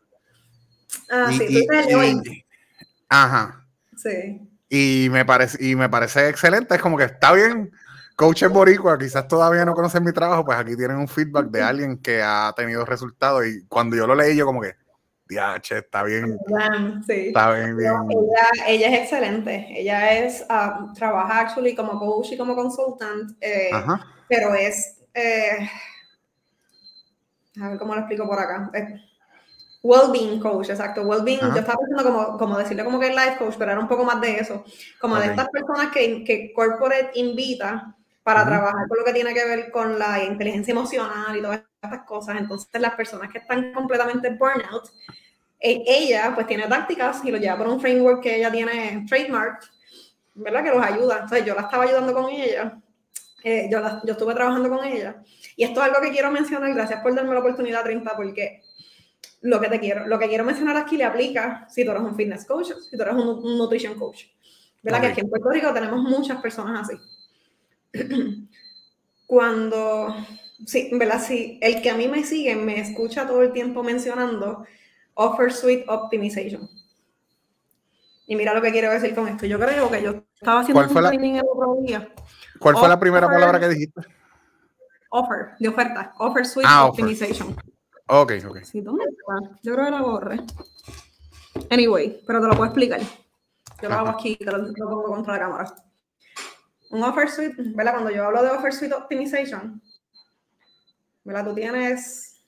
Ah, sí, Ajá. Sí. Y me, parece, y me parece excelente. Es como que está bien, coaches boricua, quizás todavía no conocen mi trabajo, pues aquí tienen un feedback de alguien que ha tenido resultados. Y cuando yo lo leí, yo como que, diache, está bien. Sí. Está bien, bien. ella, es excelente. Ella es, uh, trabaja actually como coach y como consultant, eh, pero es... Eh, a ver cómo lo explico por acá. Well-being coach, exacto. Well-being, yo estaba pensando como, como decirle como que es life coach, pero era un poco más de eso. Como de estas personas que, que corporate invita para trabajar con lo que tiene que ver con la inteligencia emocional y todas estas cosas. Entonces, las personas que están completamente burnout, e, ella pues tiene tácticas y lo lleva por un framework que ella tiene trademark, ¿verdad? Que los ayuda. Entonces, yo la estaba ayudando con ella. Eh, yo, yo estuve trabajando con ella y esto es algo que quiero mencionar, gracias por darme la oportunidad 30, porque lo que te quiero, lo que quiero mencionar aquí le aplica si tú eres un fitness coach, si tú eres un, nutrition coach. ¿Verdad? Que aquí en Puerto Rico tenemos muchas personas así. Cuando, sí, ¿verdad? Sí, el que a mí me sigue me escucha todo el tiempo mencionando Offer Suite Optimization. Y mira lo que quiero decir con esto. Yo creo que yo estaba haciendo un training el otro día. ¿Cuál fue la primera palabra que dijiste? offer, de oferta, offer suite ah, optimization. Ok, ok. Sí, ¿dónde está? Yo creo que la borre. Anyway, pero te lo puedo explicar. Yo lo hago aquí, te lo, pongo contra la cámara. Un offer suite, ¿verdad? Cuando yo hablo de offer suite optimization, ¿verdad? Tú tienes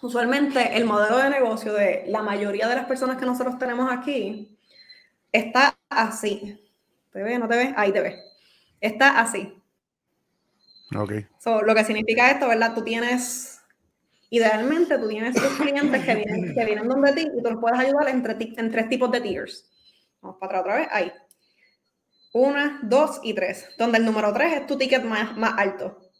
usualmente el modelo de negocio de la mayoría de las personas que nosotros tenemos aquí está así. ¿Te ve? ¿No te ve? Ahí te ve. Está así Ok. lo que significa esto, ¿verdad? Tú tienes, idealmente, tú tienes tus clientes que vienen, que vienen donde ti y tú los puedes ayudar entre, en tres tipos de tiers. Vamos para atrás otra vez. Ahí. Una, dos y tres. Donde el número tres es tu ticket más, más alto.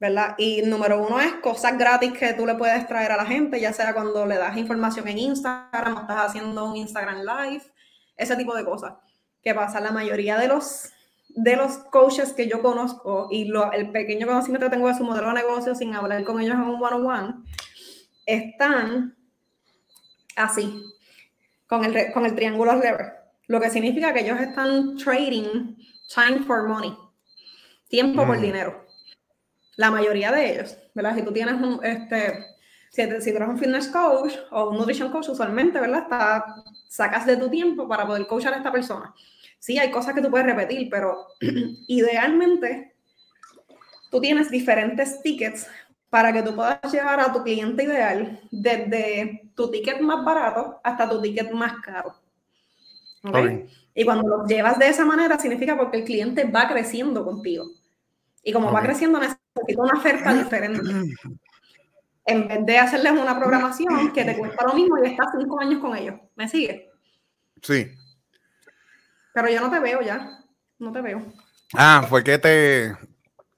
¿verdad? Y número uno es cosas gratis que tú le puedes traer a la gente, ya sea cuando le das información en Instagram o estás haciendo un Instagram Live, ese tipo de cosas. ¿Qué pasa? La mayoría de los, de los coaches que yo conozco y lo, el pequeño conocimiento que tengo de su modelo de negocio sin hablar con ellos en un one-on-one, están así, con el, con el triángulo lever. Lo que significa que ellos están trading time for money, tiempo por mm. dinero. La mayoría de ellos, ¿verdad? Si tú tienes un, este, si, si tú eres un fitness coach o un nutrition coach, usualmente, ¿verdad? Está, sacas de tu tiempo para poder coachar a esta persona. Sí, hay cosas que tú puedes repetir, pero idealmente tú tienes diferentes tickets para que tú puedas llevar a tu cliente ideal desde tu ticket más barato hasta tu ticket más caro. ¿Okay? Y cuando lo llevas de esa manera, significa porque el cliente va creciendo contigo. Y como va creciendo, necesita una oferta diferente. En vez de hacerles una programación que te cuesta lo mismo y estás cinco años con ellos. ¿Me sigue? Sí. Pero yo no te veo ya. No te veo. Ah, fue que te,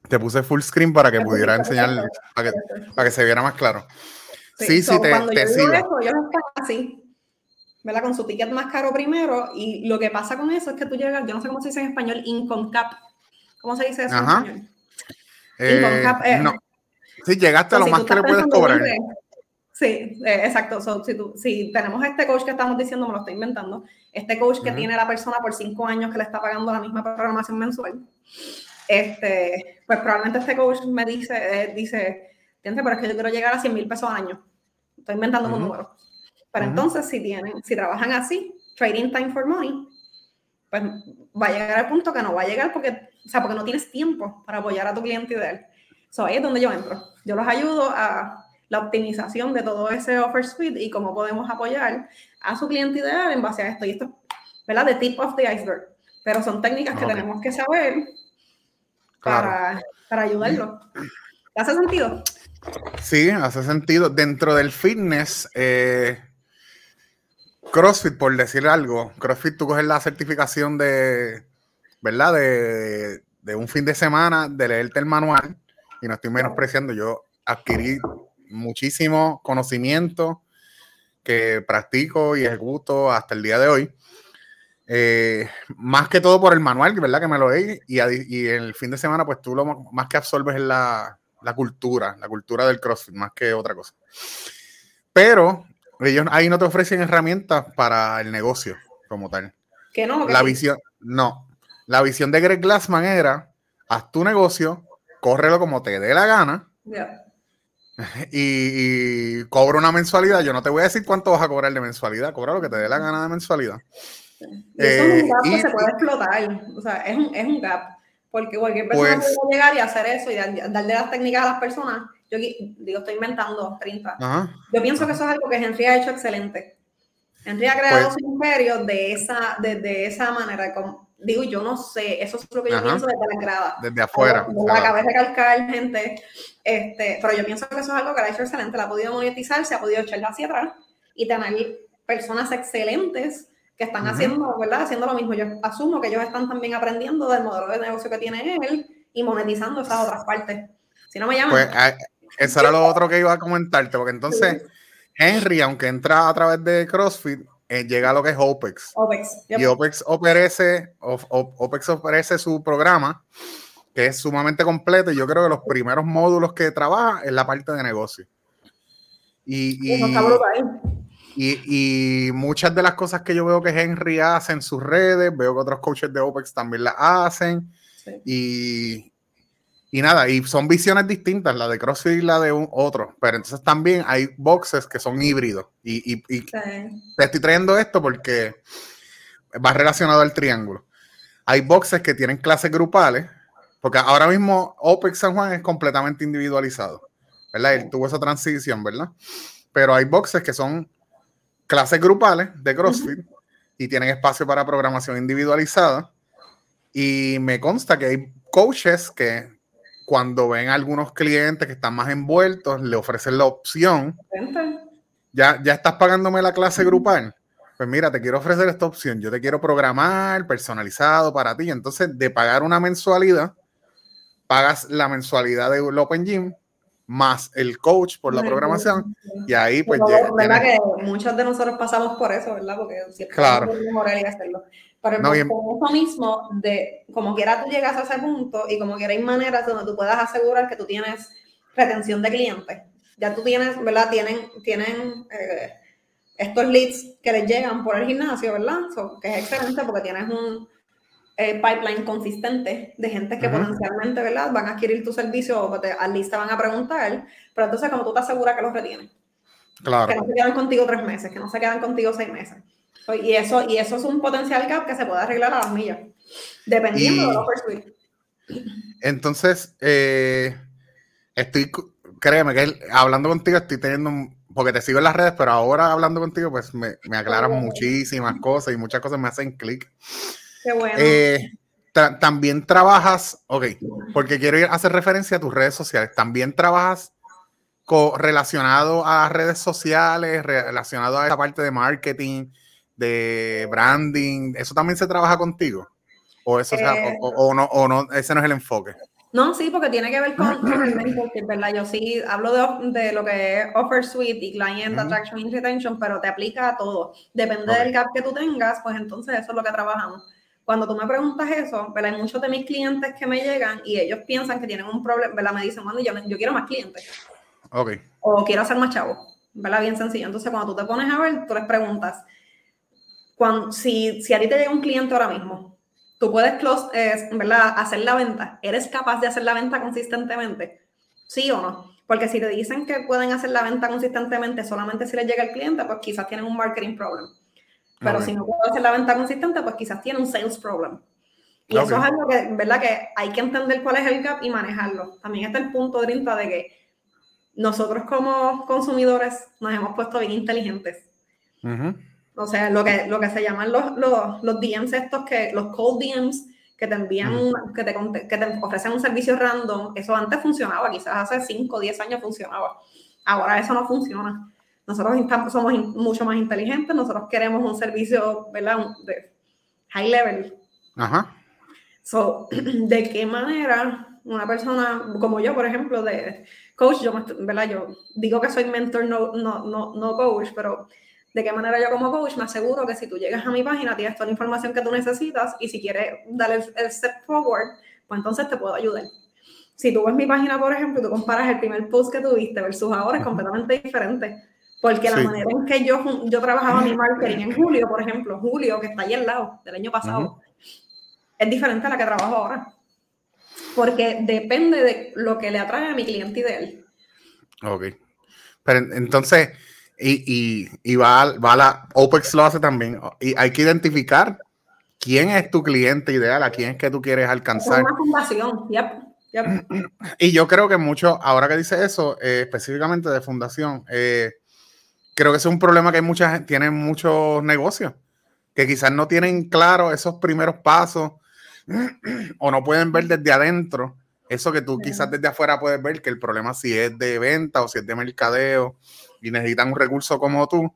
te puse full screen para que pudiera enseñar, para que, para que, se viera más claro. Sí, sí, te, cuando te yo sigo. Eso, yo lo así. ¿verdad? Con su ticket más caro primero. Y lo que pasa con eso es que tú llegas, yo no sé cómo se dice en español, income cap. ¿Cómo se dice eso en español? Eh, eh, no. Si llegaste a lo más que le puedes cobrar. Sí, eh, exacto. si, si, tenemos este coach que estamos diciendo, me lo estoy inventando, este coach que tiene la persona por cinco años que le está pagando la misma programación mensual, este, pues probablemente este coach me dice, dice, pero es que yo quiero llegar a 100 mil pesos al año. Estoy inventando un número. Pero entonces, si tienen, si trabajan así, trading time for money, pues va a llegar al punto que no va a llegar porque o sea, porque no tienes tiempo para apoyar a tu cliente ideal. So, ahí es donde yo entro. Yo los ayudo a la optimización de todo ese offer suite y cómo podemos apoyar a su cliente ideal en base a esto. Y esto, ¿verdad? The tip of the iceberg. Pero son técnicas que tenemos que saber para, para ayudarlo. ¿Hace sentido? Sí, hace sentido. Dentro del fitness, eh, CrossFit, por decir algo, CrossFit tú coges la certificación de ¿verdad? De, un fin de semana, de leerte el manual, y no estoy menospreciando, yo adquirí muchísimo conocimiento que practico y ejecuto hasta el día de hoy. Eh, más que todo por el manual, ¿verdad? Que me lo leí y, y el fin de semana, pues tú lo más que absorbes es la, la, cultura, la cultura del CrossFit, más que otra cosa. Pero ellos ahí no te ofrecen herramientas para el negocio como tal. Que no, la visión, no, la visión de Greg Glassman era, haz tu negocio, córrelo como te dé la gana. Y, cobra una mensualidad. Yo no te voy a decir cuánto vas a cobrar de mensualidad, cobra lo que te dé la gana de mensualidad. Y eso es un eh, gap que se puede explotar. O sea, es un, es un gap. Porque cualquier persona pues puede llegar y hacer eso y darle las técnicas a las personas. Yo digo, estoy inventando 30. Yo pienso que eso es algo que Henry ha hecho excelente. Henry ha creado pues su imperio de esa, de, de esa manera. Como, digo, yo no sé, eso es lo que yo pienso desde la entrada. Desde afuera. No, acabé de recalcar, gente, este, pero yo pienso que eso es algo que la ha hecho excelente, la ha podido monetizar, se ha podido echar hacia atrás y tener personas excelentes que están haciendo, ¿verdad? Haciendo lo mismo. Yo asumo que ellos están también aprendiendo del modelo de negocio que tiene él y monetizando esas otras partes. Si no me llaman. Pues eso era lo otro que iba a comentarte, porque entonces Henry, aunque entra a través de CrossFit, llega a lo que es OPEX. Y OPEX ofrece, OPEX ofrece su programa, que es sumamente completo. Y yo creo que los primeros módulos que trabaja es la parte de negocio. Y, y, y, muchas de las cosas que yo veo que Henry hace en sus redes, veo que otros coaches de OPEX también las hacen. Y, y nada, y son visiones distintas, la de CrossFit y la de un otro. Pero entonces también hay boxes que son híbridos. Y, te estoy trayendo esto porque va relacionado al triángulo. Hay boxes que tienen clases grupales, porque ahora mismo OPEX San Juan es completamente individualizado. ¿Verdad? Él tuvo esa transición, ¿verdad? Pero hay boxes que son clases grupales de CrossFit y tienen espacio para programación individualizada. Y me consta que hay coaches que cuando ven a algunos clientes que están más envueltos, le ofrecen la opción. Ya, ya estás pagándome la clase grupal. Pues mira, te quiero ofrecer esta opción. Yo te quiero programar personalizado para ti. Entonces, de pagar una mensualidad, pagas la mensualidad del Open Gym más el coach por la programación y ahí pues llega, verdad que muchos de nosotros pasamos por eso verdad porque siempre claro hacerlo pero no, eso mismo de como quiera tú llegas a ese punto y como quiera hay maneras donde tú puedas asegurar que tú tienes retención de clientes ya tú tienes verdad tienen tienen eh, estos leads que les llegan por el gimnasio verdad que es excelente porque tienes un eh, pipeline consistente de gente que potencialmente, ¿verdad? Van a adquirir tu servicio o te, al lista van a preguntar, pero entonces como tú te aseguras que los retienes. Claro. Que no se quedan contigo tres meses, que no se quedan contigo seis meses. Y eso, y eso es un potencial gap que se puede arreglar a las millas, dependiendo de los suite. Entonces, eh, estoy, créeme que hablando contigo estoy teniendo, porque te sigo en las redes, pero ahora hablando contigo, pues me, me aclaran muchísimas cosas y muchas cosas me hacen clic. Eh, también trabajas, ok, porque quiero ir a hacer referencia a tus redes sociales. También trabajas relacionado a redes sociales, relacionado a esa parte de marketing, de branding. ¿Eso también se trabaja contigo? ¿O, eso eh, o, no, o no, ese no es el enfoque? No, sí, porque tiene que ver con, el ¿verdad? Yo sí hablo de, lo que es Offer Suite y Client Attraction and Retention, pero te aplica a todo. Depende del gap que tú tengas, pues entonces eso es lo que trabajamos cuando tú me preguntas eso, ¿verdad? Hay muchos de mis clientes que me llegan y ellos piensan que tienen un problema, ¿verdad? Me dicen, bueno, yo, yo quiero más clientes. Ok. O quiero hacer más chavos, ¿verdad? Bien sencillo. Entonces, cuando tú te pones a ver, tú les preguntas, cuando, si, si a ti te llega un cliente ahora mismo, tú puedes, eh, ¿verdad? Hacer la venta. ¿Eres capaz de hacer la venta consistentemente? ¿Sí o no? Porque si te dicen que pueden hacer la venta consistentemente solamente si les llega el cliente, pues quizás tienen un marketing problem. Pero si no puedo hacer la venta consistente, pues quizás tiene un sales problem. Y eso es algo que, ¿verdad? Que hay que entender cuál es el gap y manejarlo. También está el punto, de Drinta, de que nosotros como consumidores nos hemos puesto bien inteligentes. O sea, lo que, lo que se llaman los, los, los DMs estos, que, los cold DMs, que te envían, que, te, que te ofrecen un servicio random, eso antes funcionaba, quizás hace 5 o 10 años funcionaba. Ahora eso no funciona. Nosotros somos mucho más inteligentes, nosotros queremos un servicio, ¿verdad? De high level. Ajá. So, ¿de qué manera una persona como yo, por ejemplo, de coach, yo, ¿verdad? Yo digo que soy mentor, no, no, no, no coach, pero de qué manera yo como coach me aseguro que si tú llegas a mi página tienes toda la información que tú necesitas y si quieres dar el, el step forward, pues entonces te puedo ayudar. Si tú ves mi página, por ejemplo, y tú comparas el primer post que tuviste versus ahora, es completamente diferente. Porque la manera en que yo, yo trabajaba mi marketing en julio, por ejemplo, julio, que está ahí al lado del año pasado, es diferente a la que trabajo ahora. Porque depende de lo que le atrae a mi cliente ideal. Ok. Pero entonces, y, y, va, va la OPEX lo hace también. Y hay que identificar quién es tu cliente ideal, a quién es que tú quieres alcanzar. Es una fundación, Y yo creo que mucho, ahora que dice eso, eh, específicamente de fundación, eh, creo que es un problema que hay mucha tienen muchos negocios que quizás no tienen claro esos primeros pasos o no pueden ver desde adentro eso que tú quizás desde afuera puedes ver que el problema si es de venta o si es de mercadeo y necesitan un recurso como tú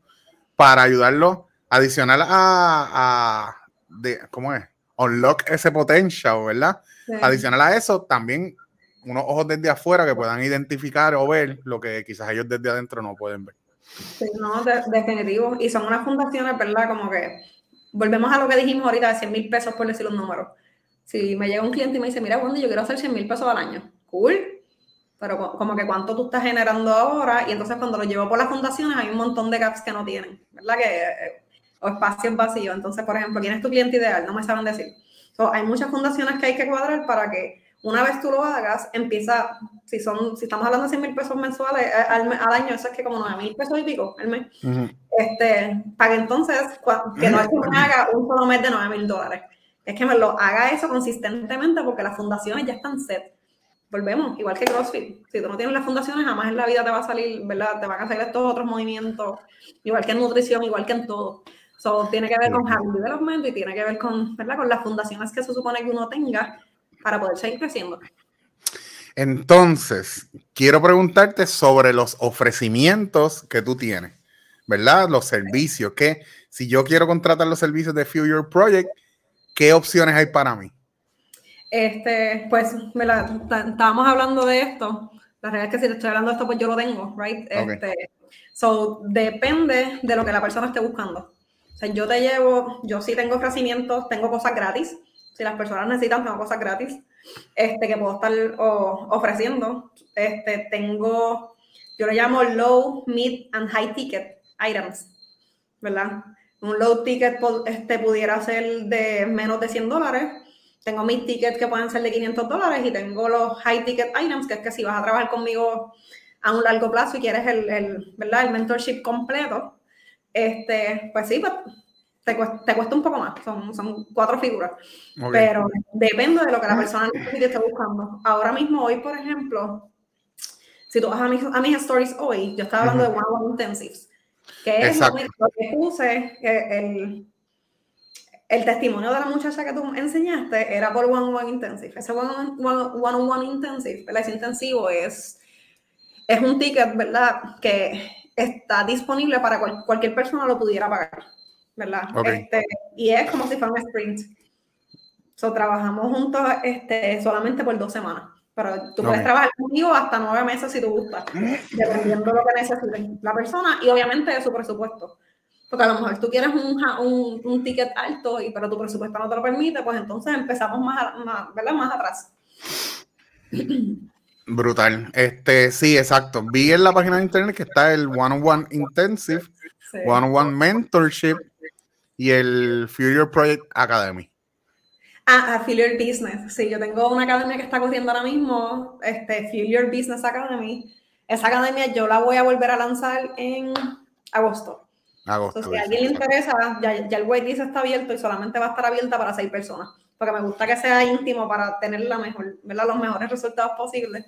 para ayudarlo adicional a, a de, ¿cómo es? Unlock ese potential, ¿verdad? Adicional a eso, también unos ojos desde afuera que puedan identificar o ver lo que quizás ellos desde adentro no pueden ver. Sí, no, definitivo. Y son unas fundaciones, ¿verdad? Como que volvemos a lo que dijimos ahorita de 100 mil pesos por decir un número. Si me llega un cliente y me dice, mira, bueno, yo quiero hacer 100 mil pesos al año, cool. Pero como que cuánto tú estás generando ahora, y entonces cuando lo llevo por las fundaciones hay un montón de gaps que no tienen, ¿verdad? Que, eh, o espacios vacíos. Entonces, por ejemplo, ¿quién es tu cliente ideal? No me saben decir. hay muchas fundaciones que hay que cuadrar para que una vez tú lo hagas, empieza, si son, si estamos hablando de 100 mil pesos mensuales eh, al, año, eso es que como 9 mil pesos y pico al mes, este, para que entonces, que no es que me haga un solo mes de 9 mil dólares, es que me lo haga eso consistentemente porque las fundaciones ya están set. Volvemos, igual que CrossFit. Si tú no tienes las fundaciones, jamás en la vida te va a salir, ¿verdad? Te van a salir estos otros movimientos, igual que en nutrición, igual que en todo. So, tiene que ver con habit development y tiene que ver con, ¿verdad? con las fundaciones que se supone que uno tenga para poder seguir creciendo. Entonces, quiero preguntarte sobre los ofrecimientos que tú tienes, ¿verdad? Los servicios, que si yo quiero contratar los servicios de Future Project, ¿qué opciones hay para mí? Este, pues, estábamos hablando de esto. La realidad es que si te estoy hablando de esto, pues yo lo tengo, right? Este, so, depende de lo que la persona esté buscando. O sea, yo te llevo, yo sí tengo ofrecimientos, tengo cosas gratis. Si las personas necesitan, tengo cosas gratis este, que puedo estar ofreciendo. Este, tengo, yo lo llamo low, mid and high ticket items, ¿verdad? Un low ticket este, pudiera ser de menos de 100 dólares. Tengo mis tickets que pueden ser de 500 dólares y tengo los high ticket items, que es que si vas a trabajar conmigo a un largo plazo y quieres el, el, ¿verdad? el mentorship completo, este, pues sí, pues te cuesta, un poco más, son, son cuatro figuras, pero depende de lo que la persona esté buscando. Ahora mismo, hoy, por ejemplo, si tú vas a mis, a mis stories hoy, yo estaba hablando de one-on-one intensives, que es lo que puse, el, el testimonio de la muchacha que tú enseñaste era por one-on-one intensive. Ese one-on-one intensive, Ese intensivo es, es un ticket, ¿verdad? Que está disponible para cualquier persona lo pudiera pagar. ¿verdad? Este, y es como si fuera un sprint. So, trabajamos juntos este, solamente por dos semanas. Pero tú puedes trabajar conmigo hasta nueve meses si tú gustas, dependiendo de lo que necesite la persona y obviamente de su presupuesto. Porque a lo mejor tú quieres un, un, un, ticket alto, y, pero tu presupuesto no te lo permite, pues entonces empezamos más, más, ¿verdad? más atrás. Brutal. Este, sí, exacto. Vi en la página de internet que está el One-on-One Intensive, One-on-One Mentorship y el Future Project Academy. Ah, Affiliate Business. Sí, yo tengo una academia que está corriendo ahora mismo, este Future Business Academy. Esa academia yo la voy a volver a lanzar en agosto. Agosto. Entonces, si a alguien le interesa, ya, ya el waitlist está abierto y solamente va a estar abierta para seis personas. Porque me gusta que sea íntimo para tener la mejor, los mejores resultados posibles.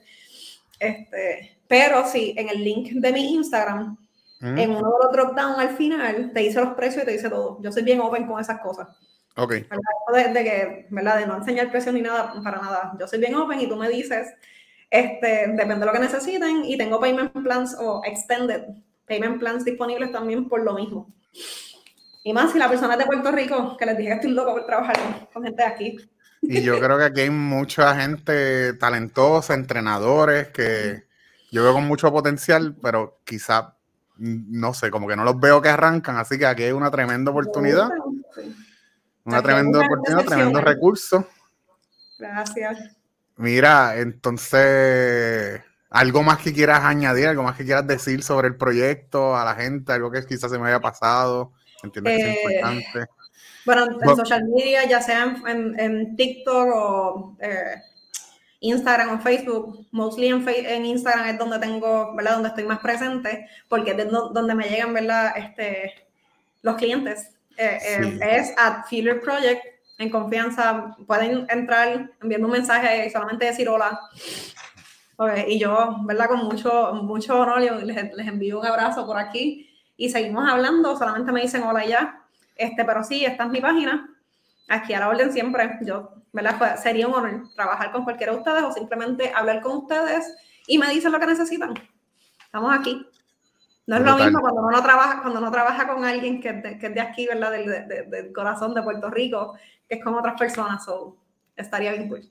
Este, pero sí, en el link de mi Instagram en uno de los drop down al final te dice los precios y te dice todo. Yo soy bien open con esas cosas. Ok. De, de, que, ¿verdad? De no enseñar precios ni nada, para nada. Yo soy bien open y tú me dices, este, depende de lo que necesiten y tengo payment plans o extended payment plans disponibles también por lo mismo. Y más si la persona es de Puerto Rico, que les dije que estoy loco por trabajar con, gente de aquí. Y yo creo que aquí hay mucha gente talentosa, entrenadores que yo veo con mucho potencial, pero quizá no sé, como que no los veo que arrancan, así que aquí hay una tremenda oportunidad. Una tremenda oportunidad, tremendo recurso. Gracias. Mira, entonces, algo más que quieras añadir, algo más que quieras decir sobre el proyecto a la gente, algo que quizás se me haya pasado, entiendo que es eh, importante. Bueno, en social media, ya sea en, TikTok o eh, Instagram o Facebook, mostly en, en, Instagram es donde tengo, ¿verdad? Donde estoy más presente, porque es donde me llegan, ¿verdad? Este, los clientes. Eh, eh, es at Feeler Project, en confianza, pueden entrar enviando un mensaje y solamente decir hola. Y yo, ¿verdad? Con mucho, mucho honor les, les envío un abrazo por aquí y seguimos hablando, solamente me dicen hola ya. Este, pero sí, esta es mi página. Aquí a la orden siempre. Yo ¿verdad? sería un honor trabajar con cualquiera de ustedes o simplemente hablar con ustedes y me dicen lo que necesitan. Estamos aquí. No es lo mismo cuando uno trabaja, cuando uno trabaja con alguien que, es de aquí, ¿verdad? Del, corazón de Puerto Rico, que es con otras personas. So, estaría bien cool.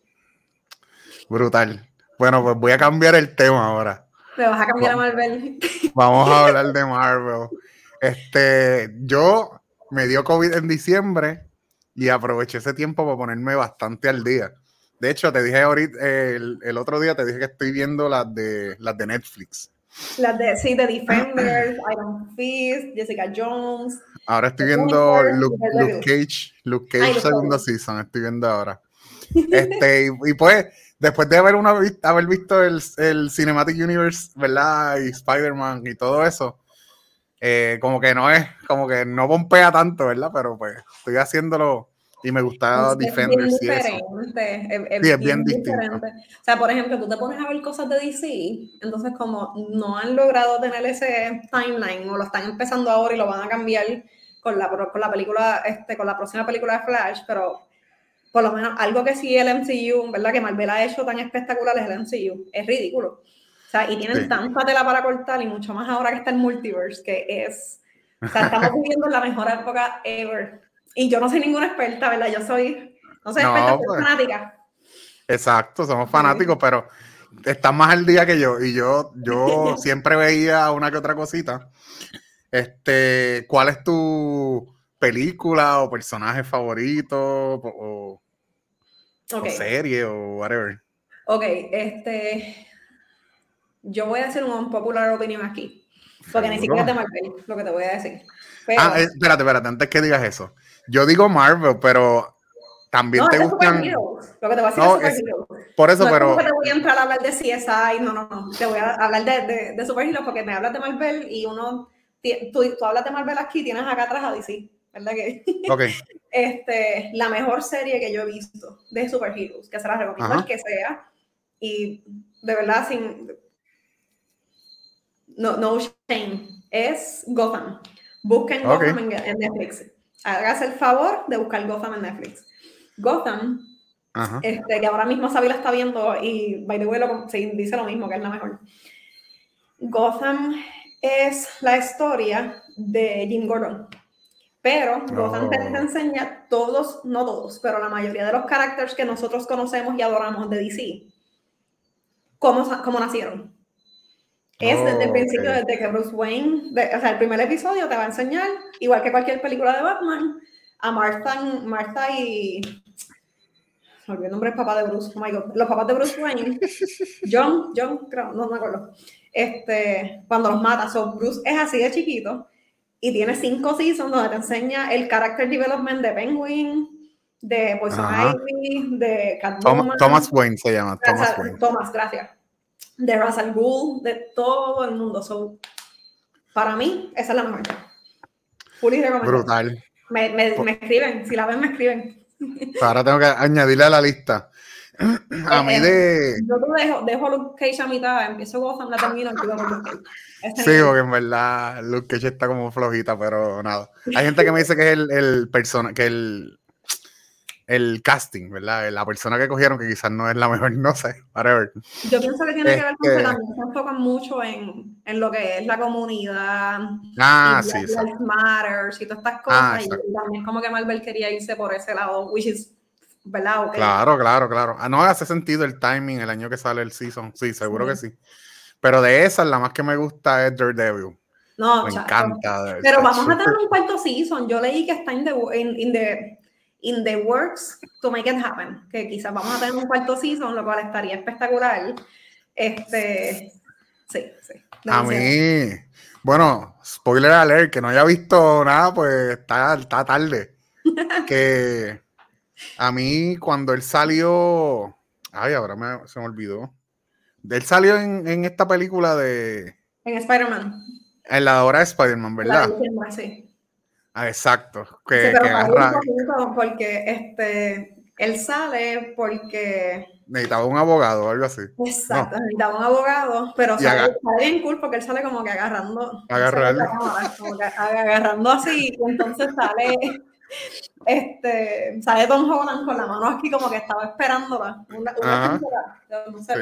Brutal. Bueno, pues voy a cambiar el tema ahora. Me vas a cambiar a Marvel. Vamos a hablar de Marvel. Este, yo me dio COVID en diciembre y aproveché ese tiempo para ponerme bastante al día. De hecho, te dije ahorita, el, otro día te dije que estoy viendo las de, las de Netflix. Las de, sí, de Defenders, Iron Fist, Jessica Jones. Ahora estoy viendo Luke, Cage, Luke Cage segundo season, estoy viendo ahora. Este, y, pues, después de haber, una, haber visto el, el Cinematic Universe, ¿verdad? Y Spider-Man y todo eso, eh, como que no es, como que no pompea tanto, ¿verdad? Pero pues estoy haciéndolo y me gusta Defender. Es bien diferente, es, sí, es bien, diferente. O sea, por ejemplo, tú te pones a ver cosas de DC, entonces como no han logrado tener ese timeline o lo están empezando ahora y lo van a cambiar con la, con la película, este, con la próxima película de Flash, pero por lo menos algo que sí el MCU, ¿verdad? Que Marvel ha hecho tan espectacular es el MCU. Es ridículo. O sea, y tienen tanta tela para cortar y mucho más ahora que está el multiverse, que es... O sea, estamos viviendo la mejor época ever. Y yo no soy ninguna experta, ¿verdad? Yo soy, no soy experta, soy pues. fanática. Exacto, somos fanáticos, pero estás más al día que yo. Y yo, yo siempre veía una que otra cosita. Este, ¿cuál es tu película o personaje favorito o, serie o whatever. Ok, este. Yo voy a hacer una popular opinión aquí. Porque ni siquiera es de Marvel, lo que te voy a decir. ah, eh, espérate, espérate, antes que digas eso. Yo digo Marvel, pero también te gustan. Lo que te voy a decir no, es, Por eso, pero. No te voy a entrar a hablar de CSI, no, no, no. Te voy a hablar de, de, de superheroes porque me hablas de Marvel y uno. Tú, tú hablas de Marvel aquí, tienes acá atrás a DC. ¿Verdad? Que, este, la mejor serie que yo he visto de superheroes, que se la recomiendo al que sea, y de verdad, sin. No, no shame, es Gotham. Busquen Gotham en, Netflix. Hágase el favor de buscar Gotham en Netflix. Gotham, este, que ahora mismo Sabila está viendo y by the way lo, dice lo mismo, que es la mejor. Gotham es la historia de Jim Gordon. Pero Gotham te, enseña todos, no todos, pero la mayoría de los caracteres que nosotros conocemos y adoramos de DC, cómo, cómo nacieron. Es desde el principio, desde que Bruce Wayne, o sea, el primer episodio te va a enseñar, igual que cualquier película de Batman, a Martha, Martha y. Me olvidé el nombre del papá de Bruce, oh my God. Los papás de Bruce Wayne, John, John, creo, no me acuerdo. Este, cuando los mata, so Bruce es así de chiquito y tiene cinco seasons donde te enseña el character development de Penguin, de Poison Ivy, de Catwoman. Thomas Wayne se llama. Thomas Wayne. Thomas, gracias. De Russell Gould, de todo el mundo. So, para mí, esa es la mejor. Brutal. Me, me, me, escriben, si la ven, me escriben. Ahora tengo que añadirle a la lista. A mí de. Yo dejo, dejo Luke Cage a mitad, empiezo Gotham, la termino y con Luke Cage. sí, porque en verdad Luke Cage está como flojita, pero nada. Hay gente que me dice que es el, el persona, que el, el casting, ¿verdad? La persona que cogieron, que quizás no es la mejor, no sé, whatever. Yo pienso que tiene que ver con que también se enfocan mucho en, en, lo que es la comunidad. Ah, y sí, sí. Matters y todas estas ah, cosas. y también como que Marvel quería irse por ese lado, which is ¿verdad? Claro, claro, claro. Ah, no hace sentido el timing, el año que sale el season. Sí, seguro que sí. Pero de esas, la más que me gusta es Daredevil. No, me encanta. Pero vamos a tener un cuarto season. Yo leí que está in the, in, the, in the works to make it happen. Que quizás vamos a tener un cuarto season, lo cual estaría espectacular. Este, sí, sí. A mí, bueno, spoiler alert, que no haya visto nada, pues está, está tarde. que a mí, cuando él salió. Ay, ahora me, se me olvidó. Él salió en, en esta película de. En Spider-Man. En la hora de Spider-Man, ¿verdad? sí. Ah, exacto. Que, sí, pero que agarra... porque este, él sale porque. Necesitaba un abogado o algo así. Exacto, necesitaba un abogado, pero sale, bien cool porque él sale como que agarrando. Agarrando. agarrando así, y entonces sale este, sale Tom Holland con la mano aquí como que estaba esperándola. Una, una, no sé,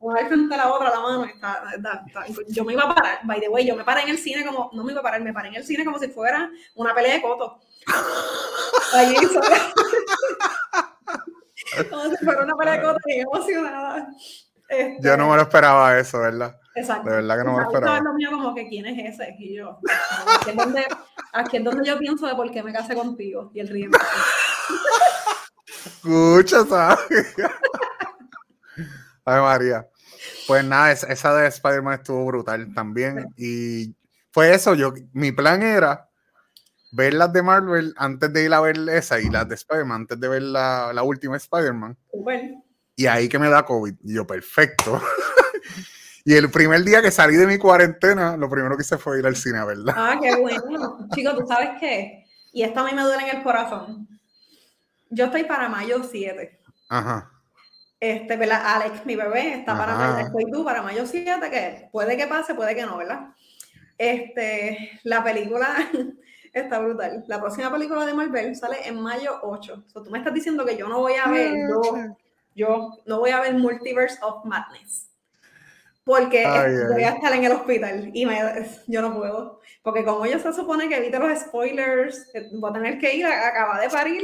una vez frente a la otra la mano. Está, yo me iba a parar, by the way, yo me paré en el cine como, no me iba a parar, me paré en el cine como si fuera una pelea de coto. Allí como si fuera una pelea de coto, y emocionada. Este, yo no me lo esperaba eso, ¿verdad? Exacto. De verdad que no me lo esperaba. lo mío como que quién es ese y yo. Donde, aquí es donde yo pienso de por qué me casé contigo y el río. Escucha, ¿sabes? Ay, María. Pues nada, esa de Spider-Man estuvo brutal también. Y fue eso, yo, mi plan era ver las de Marvel antes de ir a ver esa y las de Spider-Man antes de ver la, la última Spider-Man. Y ahí que me da COVID. Y yo, perfecto. Y el primer día que salí de mi cuarentena, lo primero que hice fue ir al cine, ¿verdad? Ah, qué bueno. Chicos, ¿tú sabes qué? Y esto a mí me duele en el corazón. Yo estoy para mayo 7. Ajá. Este, ¿verdad? Alex, mi bebé, está para mayo, estoy tú para mayo 7, que puede que pase, puede que no, ¿verdad? Este, la película, Está brutal. La próxima película de Marvel sale en mayo 8. So, tú me estás diciendo que yo no voy a ver, yo, yo no voy a ver Multiverse of Madness. Porque voy a estar en el hospital y me, yo no puedo. Porque como yo se supone que evite los spoilers, eh, voy a tener que ir a, acabar de parir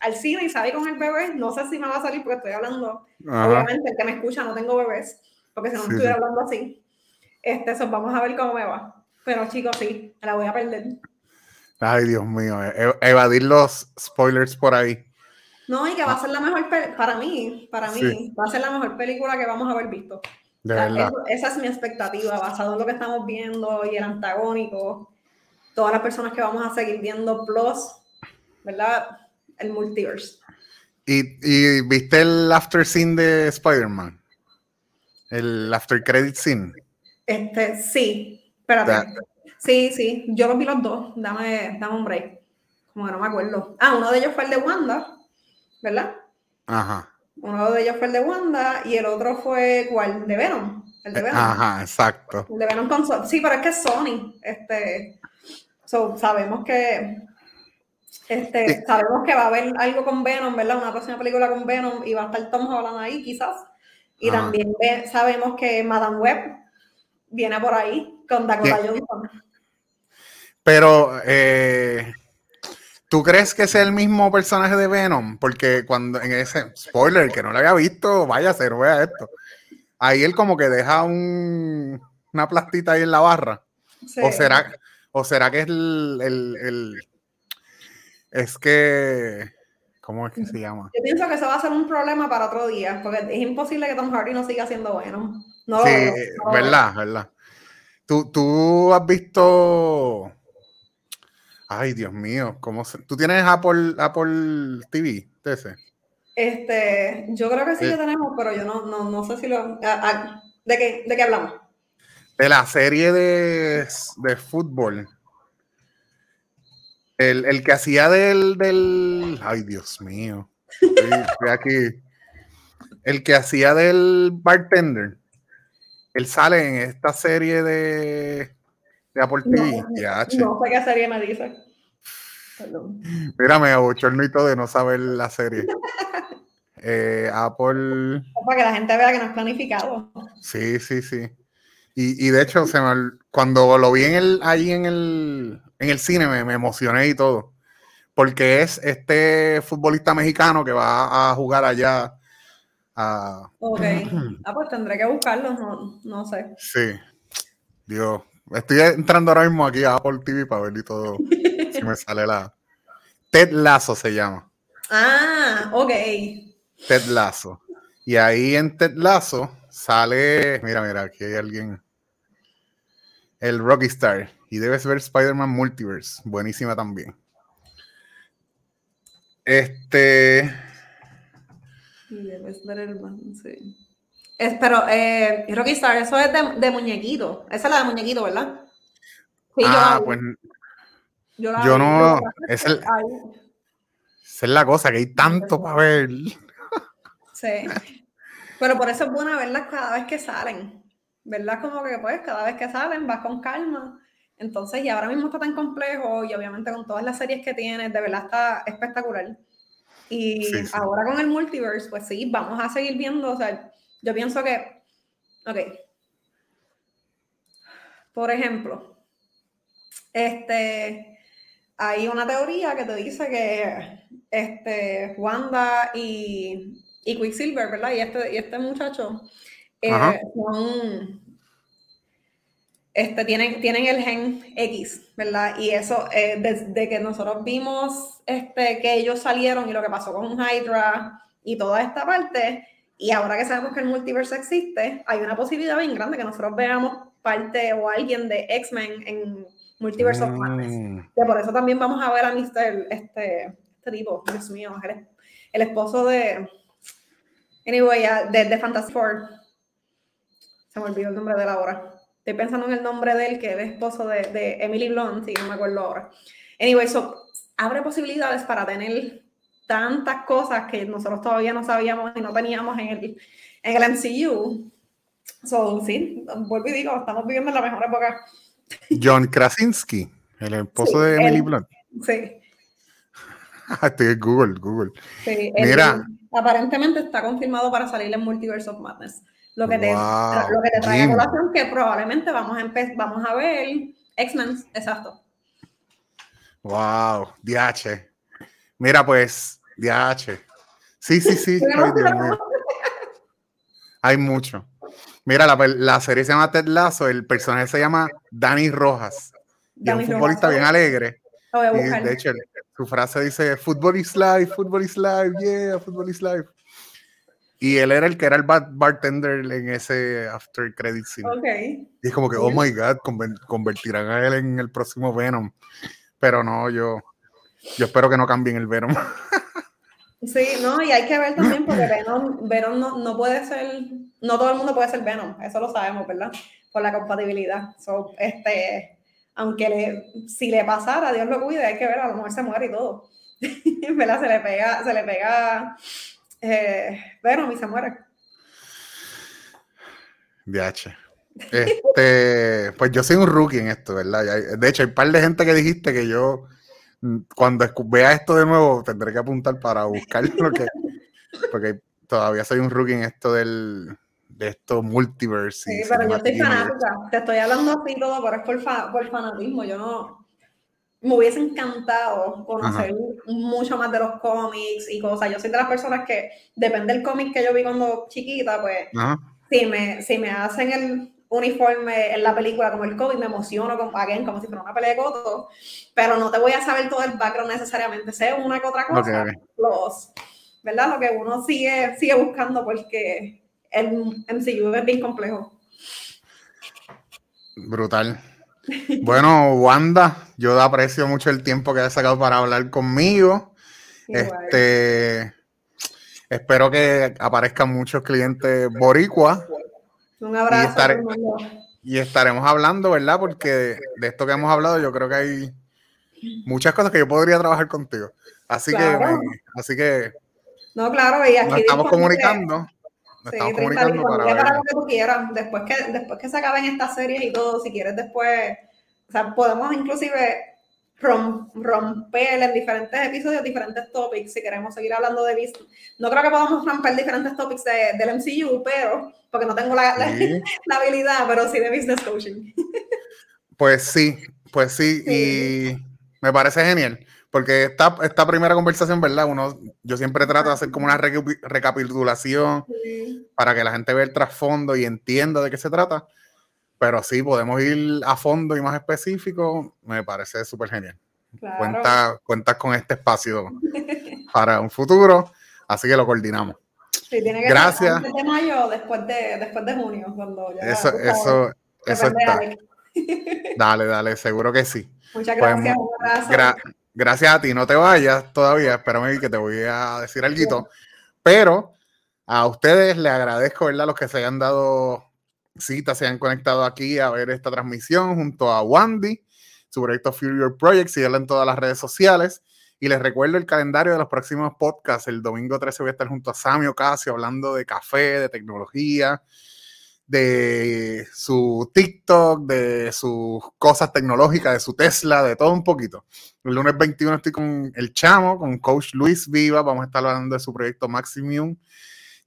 al cine y salir con el bebé. No sé si me va a salir porque estoy hablando. Obviamente, el que me escucha no tengo bebés, porque si no, me estuviera hablando así. Este, eso, vamos a ver cómo me va. Pero chicos, sí, me la voy a perder. Ay, Dios mío, e, e, evadir los spoilers por ahí. No, y que va a ser la mejor, para mí, para mí, va a ser la mejor película que vamos a haber visto. De verdad. esa es mi expectativa, basado en lo que estamos viendo y el antagónico, todas las personas que vamos a seguir viendo, plus, ¿verdad? El multiverse. ¿Y, y viste el after scene de Spider-Man? El after credit scene. Este, sí, espérate. Sí, sí, yo los vi los dos. Dame, dame un break. Como que no me acuerdo. Ah, uno de ellos fue el de Wanda, ¿verdad? Ajá. Uno de ellos fue el de Wanda y el otro fue, ¿cuál? De Venom. El de Venom. Ajá, exacto. El de Venom con Sí, pero es que es Sony. Este, so, sabemos que este, sabemos que va a haber algo con Venom, ¿verdad? Una próxima película con Venom y va a estar Tom Holland ahí, quizás. Y también sabemos que Madame Web viene por ahí con Dakota Johnson. Pero, eh, ¿tú crees que es el mismo personaje de Venom? Porque cuando en ese spoiler que no lo había visto, vaya, se vea esto. Ahí él como que deja un, una plastita ahí en la barra. ¿O, será, ¿O será que es el, Es que. ¿Cómo es que se llama? Yo pienso que eso va a ser un problema para otro día, porque es imposible que Tom Hardy no siga siendo Venom. No sí, verdad, verdad. ¿Tú, ¿Tú has visto Ay, Dios mío, ¿cómo se... ¿tú tienes Apple, Apple TV, ese? Este, yo creo que sí lo tenemos, pero yo no, no, no sé si lo... ¿de, qué, ¿De qué hablamos? De la serie de, de fútbol. El, el, que hacía del, del... Ay, Dios mío. Estoy, aquí. El que hacía del bartender. Él sale en esta serie de de Apple TV. No, sé qué serie me dice. Perdón. Mira, me abochorno de no saber la serie. eh, Apple. Para que la gente vea que no es planificado. Sí, sí, sí. Y, y de hecho, se me, cuando lo vi en el, ahí en el, en el cine, me, me, emocioné y todo. Porque es este futbolista mexicano que va a jugar allá. A... Ok. Ah, pues tendré que buscarlo, no, no sé. Sí. Dios, Estoy entrando ahora mismo aquí a Apple TV para ver y todo. si me sale la. Ted Lazo se llama. Ah, ok. Ted Lazo. Y ahí en Ted Lazo sale. Mira, mira, aquí hay alguien. El Rocky Star. Y debes ver Spider-Man Multiverse. Buenísima también. Este. Y debes ver el sí pero eh, Rockstar, eso es de, muñequito. Esa es la de muñequito, ¿verdad? Sí, ah, yo, pues. Yo, no. es, esa es la cosa, que hay tanto para ver. Sí. Pero por eso es buena verlas cada vez que salen. ¿Verdad? Como que, pues, cada vez que salen, vas con calma. Entonces, y ahora mismo está tan complejo, y obviamente con todas las series que tienes, de verdad está espectacular. Y ahora con el multiverse, pues sí, vamos a seguir viendo, o sea, yo pienso que, ok, por ejemplo, este, hay una teoría que te dice que este, Wanda y, y Quicksilver, ¿verdad? Y este, y este muchacho eh, son, este, tienen, tienen el gen X, ¿verdad? Y eso, eh, desde que nosotros vimos este, que ellos salieron y lo que pasó con Hydra y toda esta parte, y ahora que sabemos que el multiverso existe, hay una posibilidad bien grande que nosotros veamos parte o alguien de X-Men en Multiverse of Madness. Mm. Que por eso también vamos a ver a Mr. Este, este tipo, Dios mío, el, el esposo de. Anyway, de, de Fantastic Four. Se me olvidó el nombre de él ahora. Estoy pensando en el nombre de él, que es el esposo de, de Emily Blunt, y no me acuerdo ahora. Anyway, so, abre posibilidades para tener tantas cosas que nosotros todavía no sabíamos y no teníamos en el, en el MCU. So, sí, vuelvo y digo, estamos viviendo la mejor época. John Krasinski, El esposo de Emily Blunt. Sí. Estoy en Google, Google. Sí, Mira. aparentemente está confirmado para salir en Multiverse of Madness. Lo que te, Wow, lo que te trae a colación que probablemente vamos a, vamos a ver X-Men, exacto. Wow, DH. Mira, pues, DH. Sí, sí, sí. Ay, Dios mío. Hay mucho. Mira, la, la serie se llama Ted Lasso, el personaje se llama Dani Rojas. Y es Dani un futbolista Rojas. bien alegre. Y de hecho, su frase dice, football is life, football is life, yeah, football is life. Y él era el que era el bar- bartender en ese after credit scene. Ok. Y es como que, oh my God, convertirán a él en el próximo Venom. Pero no, yo, yo espero que no cambien el Venom. Sí, no, y hay que ver también porque Venom, Venom no, no puede ser, no todo el mundo puede ser Venom, eso lo sabemos, ¿verdad? Por la compatibilidad. So, este, aunque le, si le pasara, Dios lo cuide, hay que ver, a lo mejor se muere y todo. ¿Verdad? Se le pega, se le pega eh, Venom y se muere. DH. Este, pues yo soy un rookie en esto, ¿verdad? De hecho, hay un par de gente que dijiste que yo, cuando vea esto de nuevo, tendré que apuntar para buscar lo que. Porque todavía soy un rookie en esto del. De esto multiverse. Sí, pero yo estoy fanática. Te estoy hablando así todo, pero es por, fa- por fanatismo. Yo no. Me hubiese encantado conocer mucho más de los cómics y cosas. Yo soy de las personas que, depende del cómic que yo vi cuando chiquita, pues Ajá. si me, si me hacen el uniforme en la película como el cómic, me emociono como, again, como si fuera una pelea de coto, pero no te voy a saber todo el background necesariamente. Sé una que otra cosa, los, ¿verdad? Lo que uno sigue, sigue buscando porque el MCU es bien complejo. Brutal. Bueno, Wanda, yo aprecio mucho el tiempo que has sacado para hablar conmigo. Igual. Este, espero que aparezcan muchos clientes boricua Un abrazo. y estaremos hablando, ¿verdad? Porque de, de esto que hemos hablado, yo creo que hay muchas cosas que yo podría trabajar contigo. Así Claro. que, me- así que No, claro, y aquí nos estamos comunicando, nos Sí, estamos comunicando para para lo que tú quieras. Después que, después que se acaben estas series y todo, si quieres después, o sea, podemos inclusive romper en diferentes episodios diferentes topics si queremos seguir hablando de business. No creo que podamos romper diferentes topics de- del MCU, pero, porque no tengo la, la- Sí. la habilidad, pero sí de business coaching. Pues sí, pues sí, y me parece genial, porque esta, esta primera conversación, ¿verdad? Uno, yo siempre trato de hacer como una recapi- recapitulación para que la gente vea el trasfondo y entienda de qué se trata, pero sí, podemos ir a fondo y más específico, me parece súper genial. Claro. Cuenta, cuentas con este espacio para un futuro, así que lo coordinamos. Sí, tiene que Gracias. ser antes de mayo después de, después de junio, cuando ya... Eso, eso, eso está. Dale, dale, seguro que sí. Muchas Pues, gracias. Gra- gracias a ti, no te vayas todavía, espérame que te voy a decir algo, pero a ustedes les agradezco, ¿verdad? Los que se hayan dado cita, se hayan conectado aquí a ver esta transmisión junto a Wandy, su proyecto Your Project, síganla en todas las redes sociales. Y les recuerdo el calendario de los próximos podcasts. El domingo 13 voy a estar junto a Sammy Ocasio hablando de café, de tecnología, de su TikTok, de sus cosas tecnológicas, de su Tesla, de todo un poquito. El lunes 21 estoy con el chamo, con Coach Luis Viva. Vamos a estar hablando de su proyecto Maximum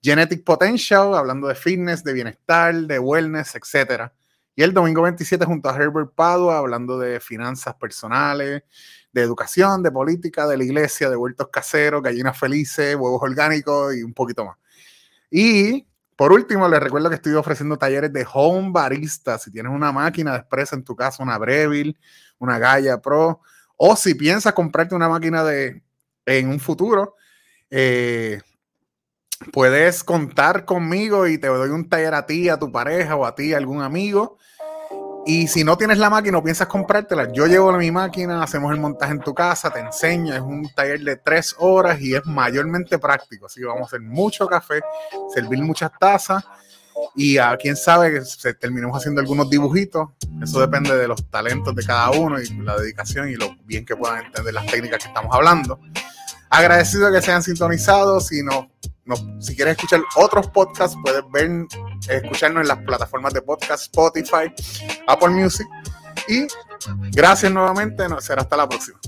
Genetic Potential, hablando de fitness, de bienestar, de wellness, etcétera. Y el domingo 27 junto a Herbert Padua, hablando de finanzas personales, de educación, de política, de la iglesia, de huertos caseros, gallinas felices, huevos orgánicos y un poquito más. Y por último, les recuerdo que estoy ofreciendo talleres de home barista. Si tienes una máquina de express en tu casa, una Breville, una Gaia Pro, o si piensas comprarte una máquina de en un futuro, eh, puedes contar conmigo y te doy un taller a ti, a tu pareja o a ti, a algún amigo. Y si no tienes la máquina o piensas comprártela, yo llevo mi máquina, hacemos el montaje en tu casa, te enseño, es un taller de tres horas y es mayormente práctico. Así que vamos a hacer mucho café, servir muchas tazas y a quién sabe que terminemos haciendo algunos dibujitos. Eso depende de los talentos de cada uno y la dedicación y lo bien que puedan entender las técnicas que estamos hablando. Agradecido de que se hayan sintonizado. Si no, si quieres escuchar otros podcasts, puedes ver, escucharnos en las plataformas de podcast, Spotify, Apple Music. Y Gracias nuevamente, será hasta la próxima.